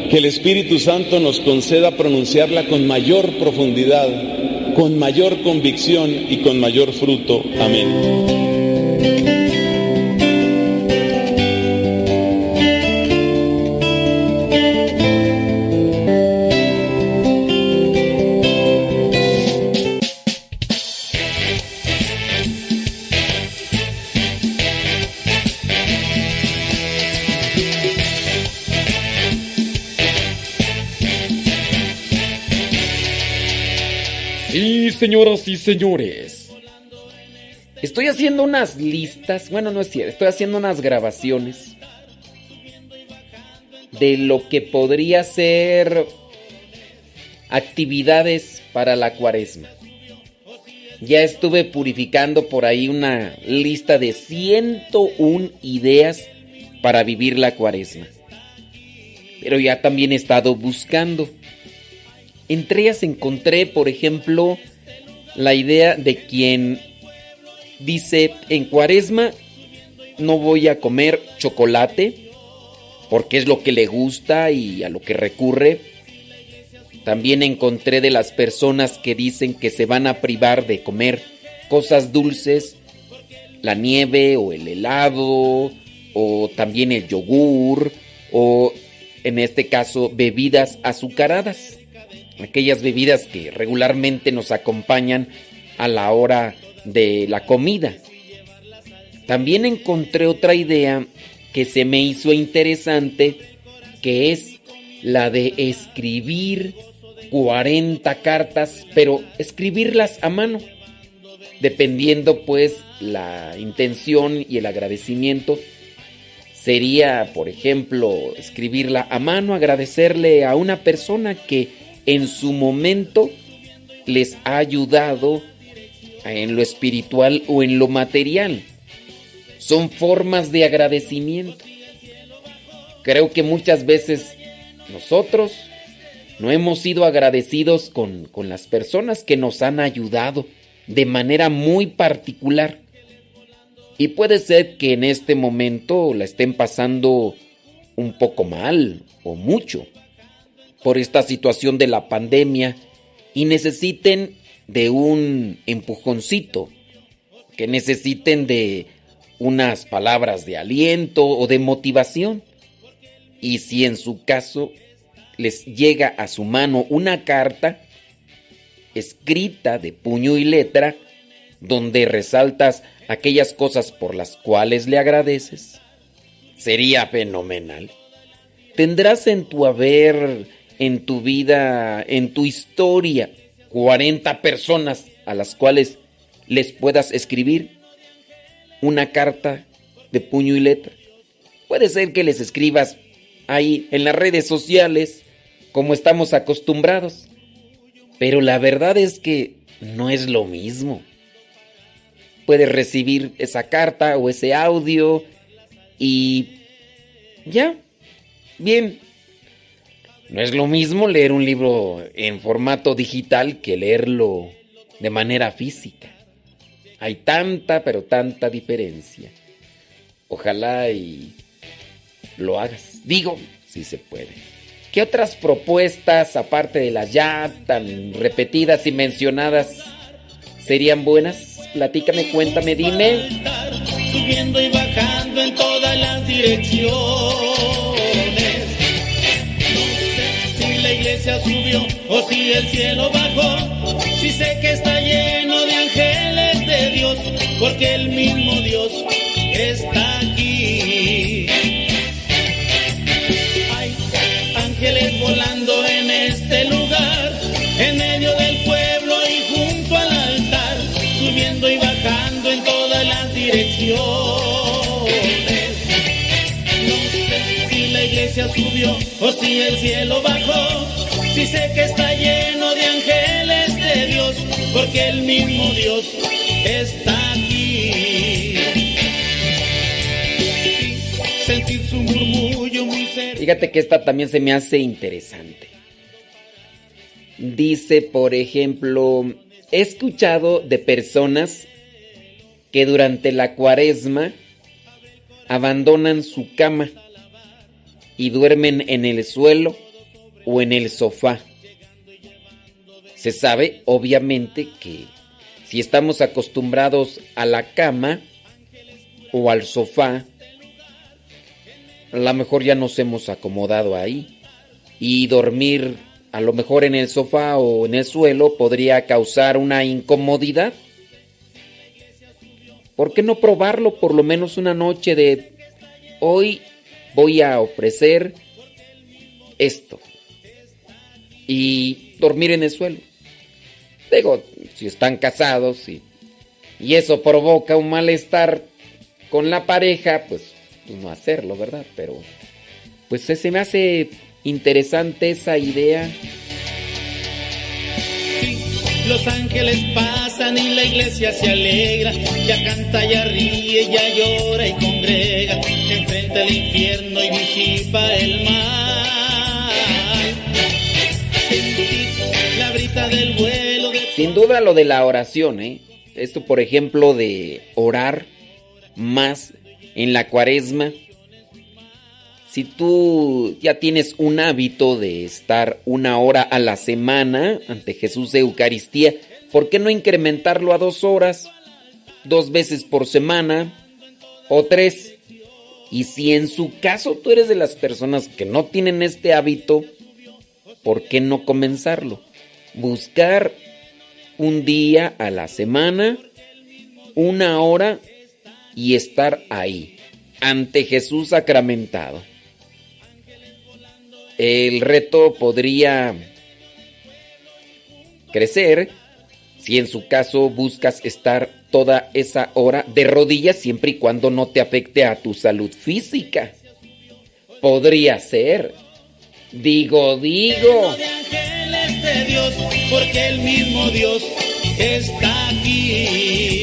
que el Espíritu Santo nos conceda pronunciarla con mayor profundidad, con mayor convicción y con mayor fruto. Amén. Señoras y señores. Estoy haciendo unas listas, bueno, no es cierto, estoy haciendo unas grabaciones de lo que podría ser actividades para la cuaresma. Ya estuve purificando por ahí una lista de 101 ideas para vivir la cuaresma. Pero ya también he estado buscando. Entre ellas encontré, por ejemplo, la idea de quien dice, en cuaresma no voy a comer chocolate porque es lo que le gusta y a lo que recurre también encontré de las personas que dicen que se van a privar de comer cosas dulces, la nieve o el helado, o también el yogur, o en este caso bebidas azucaradas, aquellas bebidas que regularmente nos acompañan a la hora de la comida. También encontré otra idea que se me hizo interesante, que es la de escribir 40 cartas, pero escribirlas a mano, dependiendo pues la intención y el agradecimiento. Sería, por ejemplo, escribirla a mano, agradecerle a una persona que en su momento les ha ayudado en lo espiritual o en lo material. Son formas de agradecimiento. Creo que muchas veces nosotros no hemos sido agradecidos con, con las personas que nos han ayudado de manera muy particular. Y puede ser que en este momento la estén pasando un poco mal o mucho por esta situación de la pandemia y necesiten de un empujoncito, que necesiten de unas palabras de aliento o de motivación. Y si en su caso les llega a su mano una carta escrita de puño y letra donde resaltas aquellas cosas por las cuales le agradeces, sería fenomenal. Tendrás en tu haber, en tu vida, en tu historia, 40 personas a las cuales les puedas escribir una carta de puño y letra. Puede ser que les escribas ahí en las redes sociales como estamos acostumbrados. Pero la verdad es que no es lo mismo. Puedes recibir esa carta o ese audio y ya, bien. No es lo mismo leer un libro en formato digital que leerlo de manera física. Hay tanta, pero tanta diferencia. Ojalá y lo hagas. Digo, si se puede. ¿Qué otras propuestas, aparte de las ya tan repetidas y mencionadas, serían buenas? Platícame, cuéntame, dime. Subiendo y bajando en todas las direcciones. Iglesia subió o si el cielo bajó. Si sé que está lleno de ángeles de Dios, porque el mismo Dios está subió o si el cielo bajó, si sé que está lleno de ángeles de Dios, porque el mismo Dios está aquí. Sentir su murmullo muy Fíjate que esta también se me hace interesante. Dice, por ejemplo, he escuchado de personas que durante la cuaresma abandonan su cama y duermen en el suelo o en el sofá. Se sabe, obviamente, que si estamos acostumbrados a la cama o al sofá, a lo mejor ya nos hemos acomodado ahí. Y dormir a lo mejor en el sofá o en el suelo podría causar una incomodidad. ¿Por qué no probarlo por lo menos una noche de hoy voy a ofrecer esto? Y dormir en el suelo. Digo, si están casados y, y eso provoca un malestar con la pareja, pues pues, no hacerlo, ¿verdad? Pero pues se me hace interesante esa idea. Los ángeles pasan y la iglesia se alegra, ya canta, ya ríe, ya llora y congrega, enfrenta el infierno y disipa el mal. Sin duda lo de la oración, ¿eh? Esto, por ejemplo, de orar más en la cuaresma. Si tú ya tienes un hábito de estar una hora a la semana ante Jesús de Eucaristía, ¿por qué no incrementarlo a dos horas? Dos veces por semana o tres. Y si en su caso tú eres de las personas que no tienen este hábito, ¿por qué no comenzarlo? Buscar un día a la semana, una hora y estar ahí, ante Jesús sacramentado. El reto podría crecer si en su caso buscas estar toda esa hora de rodillas siempre y cuando no te afecte a tu salud física. Podría ser. Digo, digo. De Dios, porque el mismo Dios está aquí.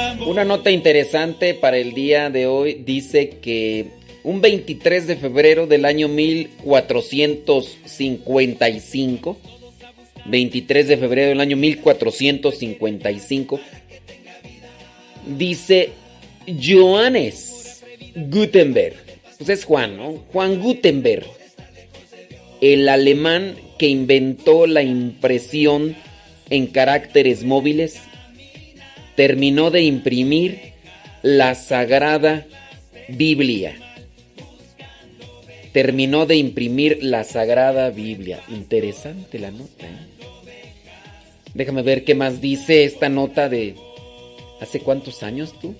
una nota interesante para el día de hoy dice que un 23 de febrero del año 1455, 23 de febrero del año 1455, dice Johannes Gutenberg, pues es Juan, ¿no? Juan Gutenberg, el alemán que inventó la impresión en caracteres móviles terminó de imprimir la Sagrada Biblia. Terminó de imprimir la Sagrada Biblia. Interesante la nota. ¿eh? Déjame ver qué más dice esta nota de... ¿Hace cuántos años tú?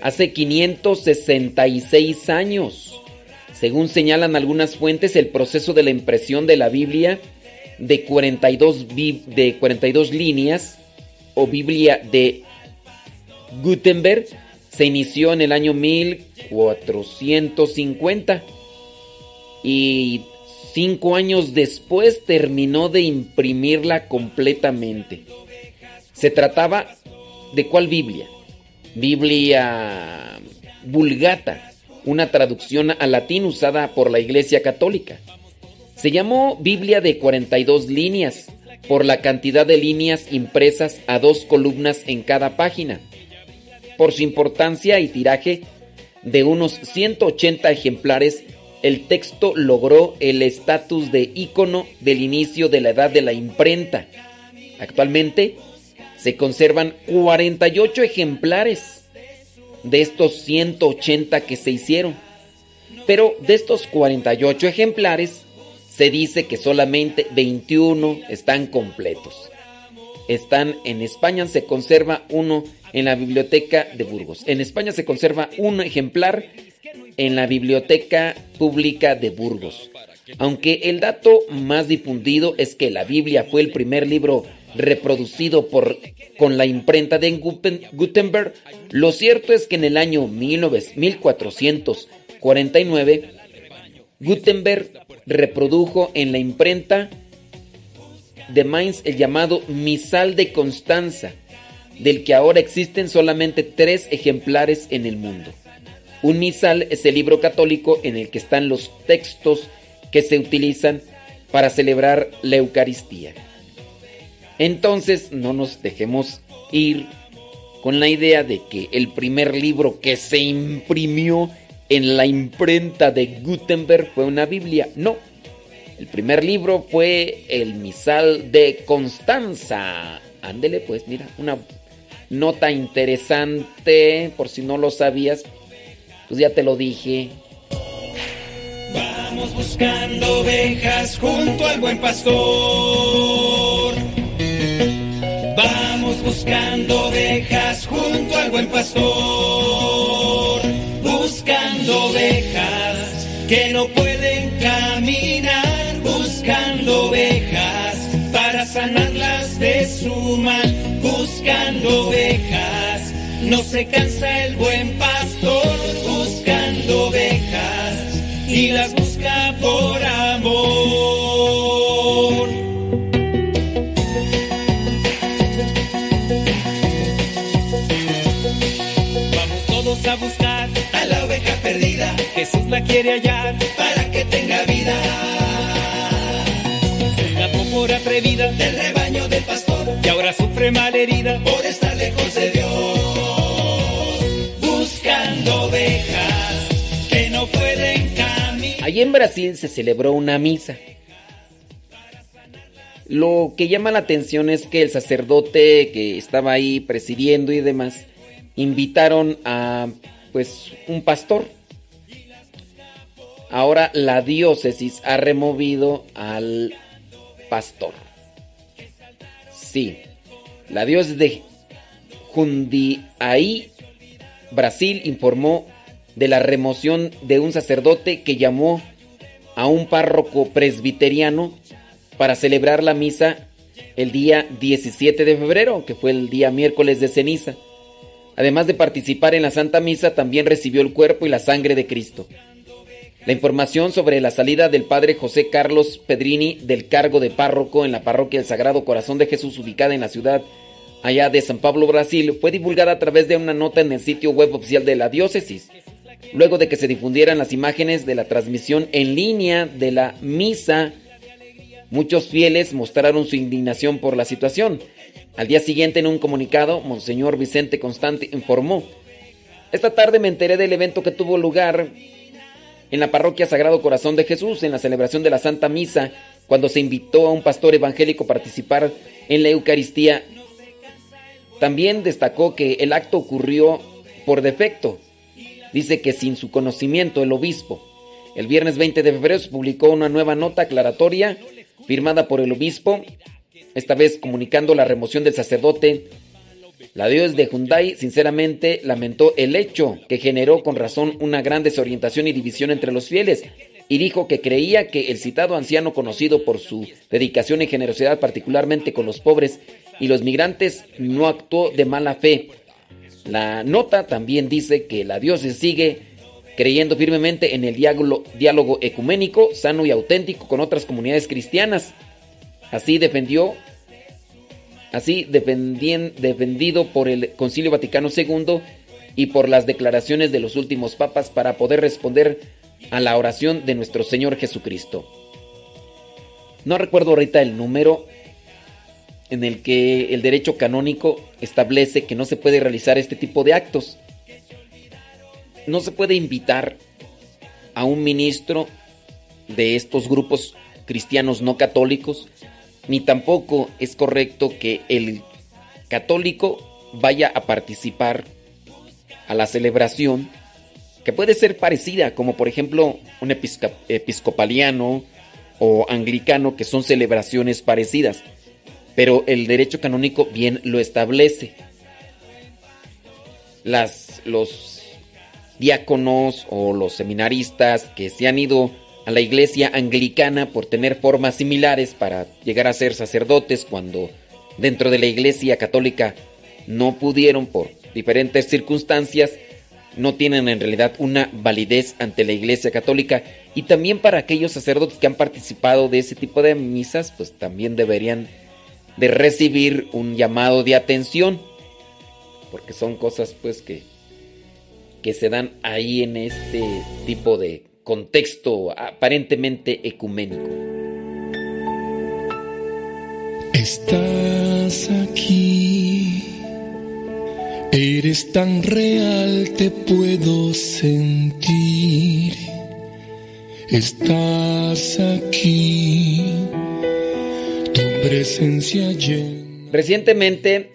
Hace 566 años. Según señalan algunas fuentes, el proceso de la impresión de la Biblia de 42, de 42 líneas o Biblia de Gutenberg se inició en el año 1450 y cinco años después terminó de imprimirla completamente. Se trataba de cuál Biblia? Biblia Vulgata, una traducción al latín usada por la Iglesia Católica. Se llamó Biblia de 42 líneas por la cantidad de líneas impresas a dos columnas en cada página. Por su importancia y tiraje de unos 180 ejemplares, el texto logró el estatus de ícono del inicio de la edad de la imprenta. Actualmente se conservan 48 ejemplares de estos 180 que se hicieron. Pero de estos 48 ejemplares, se dice que solamente 21 están completos. Están en España, se conserva uno en la biblioteca de Burgos. En España se conserva un ejemplar en la biblioteca pública de Burgos. Aunque el dato más difundido es que la Biblia fue el primer libro reproducido por, con la imprenta de Gutenberg, lo cierto es que en el año 1449 Gutenberg reprodujo en la imprenta de Mainz el llamado Misal de Constanza, del que ahora existen solamente tres ejemplares en el mundo. Un misal es el libro católico en el que están los textos que se utilizan para celebrar la Eucaristía. Entonces no nos dejemos ir con la idea de que el primer libro que se imprimió en la imprenta de Gutenberg fue una Biblia. No. El primer libro fue el Misal de Constanza. Ándele, pues, mira, una nota interesante, por si no lo sabías, pues ya te lo dije. Vamos buscando ovejas junto al buen pastor. Vamos buscando ovejas junto al buen pastor. Buscando ovejas que no pueden caminar. Buscando ovejas para sanarlas de su mal. Buscando ovejas. No se cansa el buen pastor Jesús la quiere hallar para que tenga vida. Se escapó por atrevida del rebaño del pastor y ahora sufre malherida por estar lejos de Dios. Buscando ovejas que no pueden caminar. Allí en Brasil se celebró una misa. Lo que llama la atención es que el sacerdote que estaba ahí presidiendo y demás invitaron a pues un pastor. Ahora la diócesis ha removido al pastor. Sí, la diócesis de Jundiaí, Brasil, informó de la remoción de un sacerdote que llamó a un párroco presbiteriano para celebrar la misa el día 17 de febrero, que fue el día miércoles de ceniza. Además de participar en la Santa Misa, también recibió el cuerpo y la sangre de Cristo. La información sobre la salida del padre José Carlos Pedrini del cargo de párroco en la parroquia del Sagrado Corazón de Jesús ubicada en la ciudad allá de San Pablo, Brasil, fue divulgada a través de una nota en el sitio web oficial de la diócesis, luego de que se difundieran las imágenes de la transmisión en línea de la misa. Muchos fieles mostraron su indignación por la situación. Al día siguiente, en un comunicado, Monseñor Vicente Constante informó, esta tarde me enteré del evento que tuvo lugar en la parroquia Sagrado Corazón de Jesús, en la celebración de la Santa Misa, cuando se invitó a un pastor evangélico a participar en la Eucaristía. También destacó que el acto ocurrió por defecto. Dice que sin su conocimiento el obispo. El viernes 20 de febrero se publicó una nueva nota aclaratoria firmada por el obispo, esta vez comunicando la remoción del sacerdote. La dios de Hyundai sinceramente lamentó el hecho que generó con razón una gran desorientación y división entre los fieles y dijo que creía que el citado anciano conocido por su dedicación y generosidad particularmente con los pobres y los migrantes no actuó de mala fe. La nota también dice que la diócesis sigue creyendo firmemente en el diálogo, diálogo ecuménico, sano y auténtico con otras comunidades cristianas. Así defendió, así defendido por el Concilio Vaticano II y por las declaraciones de los últimos papas para poder responder a la oración de nuestro Señor Jesucristo. No recuerdo ahorita el número en el que el derecho canónico establece que no se puede realizar este tipo de actos. No se puede invitar a un ministro de estos grupos cristianos no católicos, ni tampoco es correcto que el católico vaya a participar a la celebración que puede ser parecida, como por ejemplo un episcopaliano o anglicano, que son celebraciones parecidas, pero el derecho canónico bien lo establece. Las, los diáconos o los seminaristas que se han ido a la iglesia anglicana por tener formas similares para llegar a ser sacerdotes cuando dentro de la iglesia católica no pudieron por diferentes circunstancias, no tienen en realidad una validez ante la iglesia católica. Y también para aquellos sacerdotes que han participado de ese tipo de misas, pues también deberían de recibir un llamado de atención, porque son cosas pues que, que se dan ahí en este tipo de contexto aparentemente ecuménico. Está estás aquí. Eres tan real, te puedo sentir. Estás aquí. Tu presencia llena. Recientemente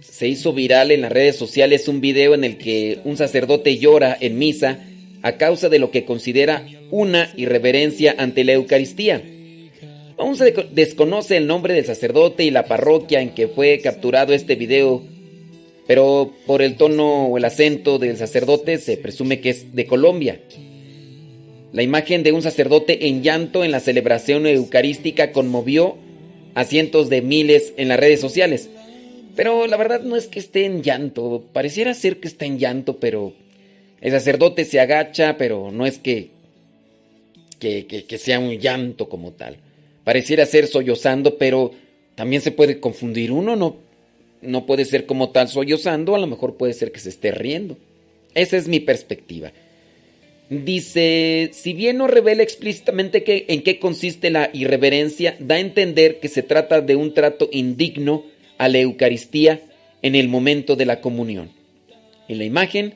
se hizo viral en las redes sociales un video en el que un sacerdote llora en misa a causa de lo que considera una irreverencia ante la Eucaristía. Aún se desconoce el nombre del sacerdote y la parroquia en que fue capturado este video, pero por el tono o el acento del sacerdote se presume que es de Colombia. La imagen de un sacerdote en llanto en la celebración eucarística conmovió a cientos de miles en las redes sociales. Pero la verdad no es que esté en llanto, pareciera ser que está en llanto, pero el sacerdote se agacha, pero no es que, que, sea un llanto como tal pareciera ser sollozando, pero también se puede confundir uno, no, no puede ser como tal sollozando, a lo mejor puede ser que se esté riendo. Esa es mi perspectiva. Dice, si bien no revela explícitamente que, en qué consiste la irreverencia, da a entender que se trata de un trato indigno a la Eucaristía en el momento de la comunión. En la imagen,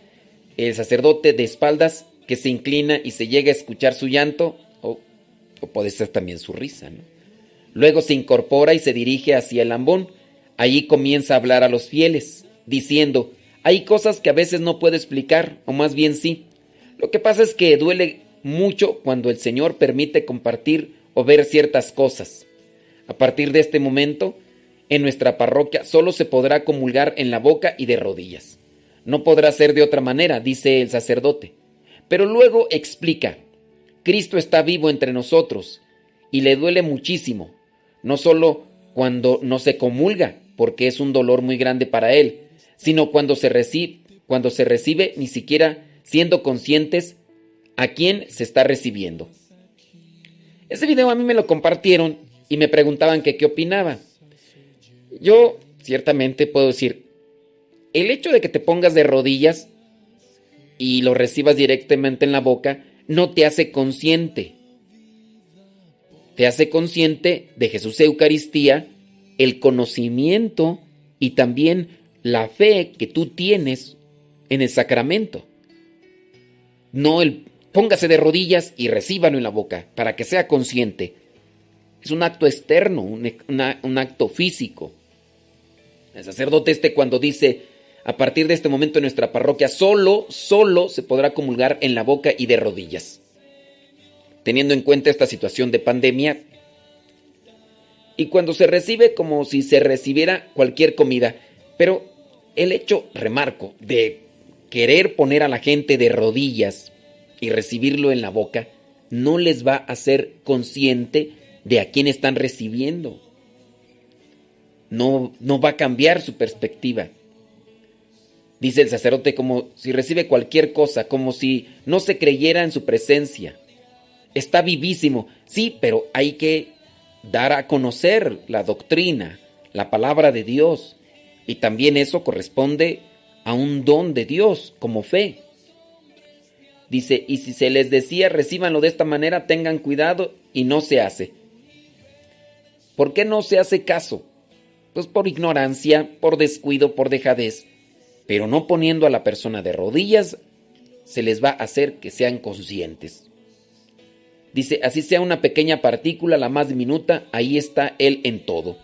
el sacerdote de espaldas que se inclina y se llega a escuchar su llanto o puede ser también su risa, ¿no? Luego se incorpora y se dirige hacia el ambón. Allí comienza a hablar a los fieles, diciendo, hay cosas que a veces no puedo explicar, o más bien sí. Lo que pasa es que duele mucho cuando el Señor permite compartir o ver ciertas cosas. A partir de este momento, en nuestra parroquia solo se podrá comulgar en la boca y de rodillas. No podrá ser de otra manera, dice el sacerdote. Pero luego explica, Cristo está vivo entre nosotros y le duele muchísimo, no solo cuando no se comulga, porque es un dolor muy grande para él, sino cuando se recibe, cuando se recibe ni siquiera siendo conscientes a quién se está recibiendo. Ese video a mí me lo compartieron y me preguntaban qué opinaba. Yo ciertamente puedo decir, el hecho de que te pongas de rodillas y lo recibas directamente en la boca no te hace consciente. Te hace consciente de Jesús Eucaristía, el conocimiento y también la fe que tú tienes en el sacramento. No el póngase de rodillas y recíbalo en la boca para que sea consciente. Es un acto externo, un, un acto físico. El sacerdote este cuando dice, a partir de este momento en nuestra parroquia solo, solo se podrá comulgar en la boca y de rodillas. Teniendo en cuenta esta situación de pandemia, y cuando se recibe como si se recibiera cualquier comida, pero el hecho, remarco, de querer poner a la gente de rodillas y recibirlo en la boca, no les va a hacer consciente de a quién están recibiendo. No, no va a cambiar su perspectiva dice el sacerdote, como si recibe cualquier cosa, como si no se creyera en su presencia. Está vivísimo, sí, pero hay que dar a conocer la doctrina, la palabra de Dios, y también eso corresponde a un don de Dios como fe. Dice, y si se les decía, recíbanlo de esta manera, tengan cuidado y no se hace. ¿Por qué no se hace caso? Pues por ignorancia, por descuido, por dejadez pero no poniendo a la persona de rodillas, se les va a hacer que sean conscientes. Dice, así sea una pequeña partícula, la más diminuta, ahí está Él en todo.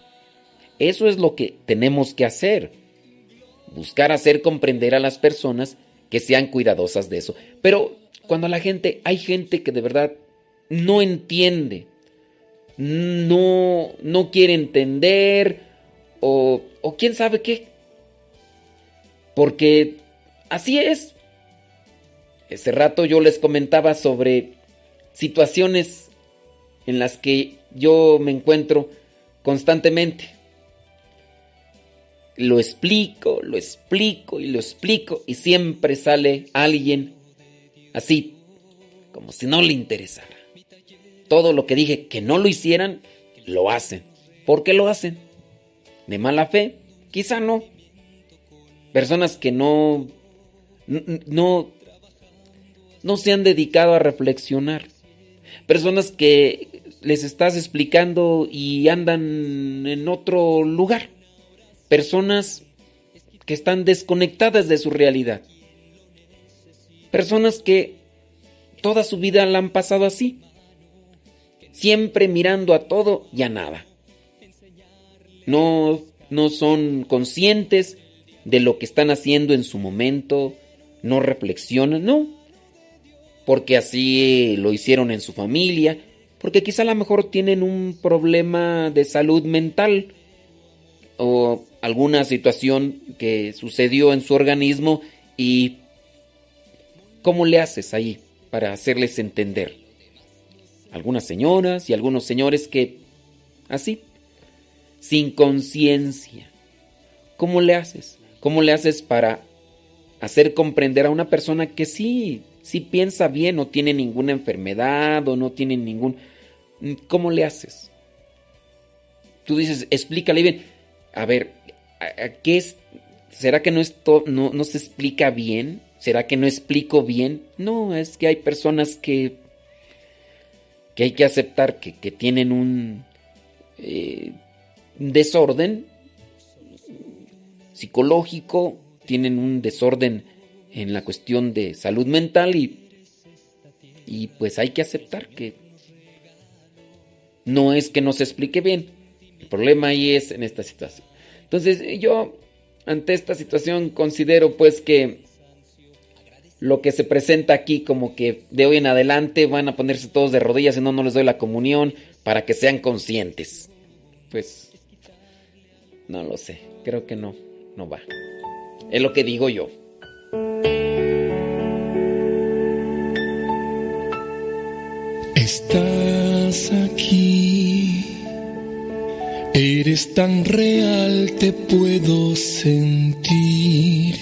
Eso es lo que tenemos que hacer. Buscar hacer comprender a las personas que sean cuidadosas de eso. Pero cuando la gente, hay gente que de verdad no entiende, no, no quiere entender, o, o quién sabe qué, porque así es. Ese rato yo les comentaba sobre situaciones en las que yo me encuentro constantemente. Lo explico, lo explico y lo explico y siempre sale alguien así, como si no le interesara. Todo lo que dije que no lo hicieran, lo hacen. ¿Por qué lo hacen? ¿De mala fe? Quizá no personas que no, no, no se han dedicado a reflexionar, personas que les estás explicando y andan en otro lugar. personas que están desconectadas de su realidad. Personas que toda su vida la han pasado así, siempre mirando a todo y a nada. No, no son conscientes de lo que están haciendo en su momento, no reflexionan, no, porque así lo hicieron en su familia, porque quizá a lo mejor tienen un problema de salud mental o alguna situación que sucedió en su organismo y ¿cómo le haces ahí para hacerles entender? Algunas señoras y algunos señores que así, sin conciencia, ¿cómo le haces? ¿Cómo le haces para hacer comprender a una persona que sí, sí piensa bien, no tiene ninguna enfermedad o no tiene ningún... ¿Cómo le haces? Tú dices, explícale bien. A ver, ¿qué es? ¿Será que no, esto, no, no se explica bien? ¿Será que no explico bien? No, es que hay personas que, que hay que aceptar que, tienen un eh, desorden psicológico, tienen un desorden en la cuestión de salud mental y, y pues hay que aceptar que no es que no se explique bien. El problema ahí es en esta situación. Entonces yo ante esta situación considero pues que lo que se presenta aquí como que de hoy en adelante van a ponerse todos de rodillas y no, no les doy la comunión para que sean conscientes. Pues no lo sé, creo que no no va. Es lo que digo yo. Estás aquí, eres tan real, te puedo sentir.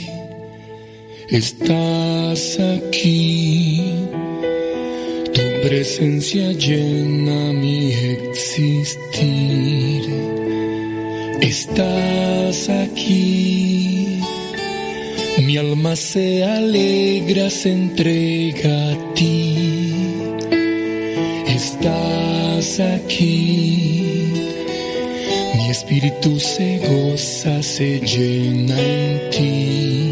Estás aquí, tu presencia llena mi existir. Estás aquí, mi alma se alegra, se entrega a ti. Estás aquí, mi espíritu se goza, se llena en ti.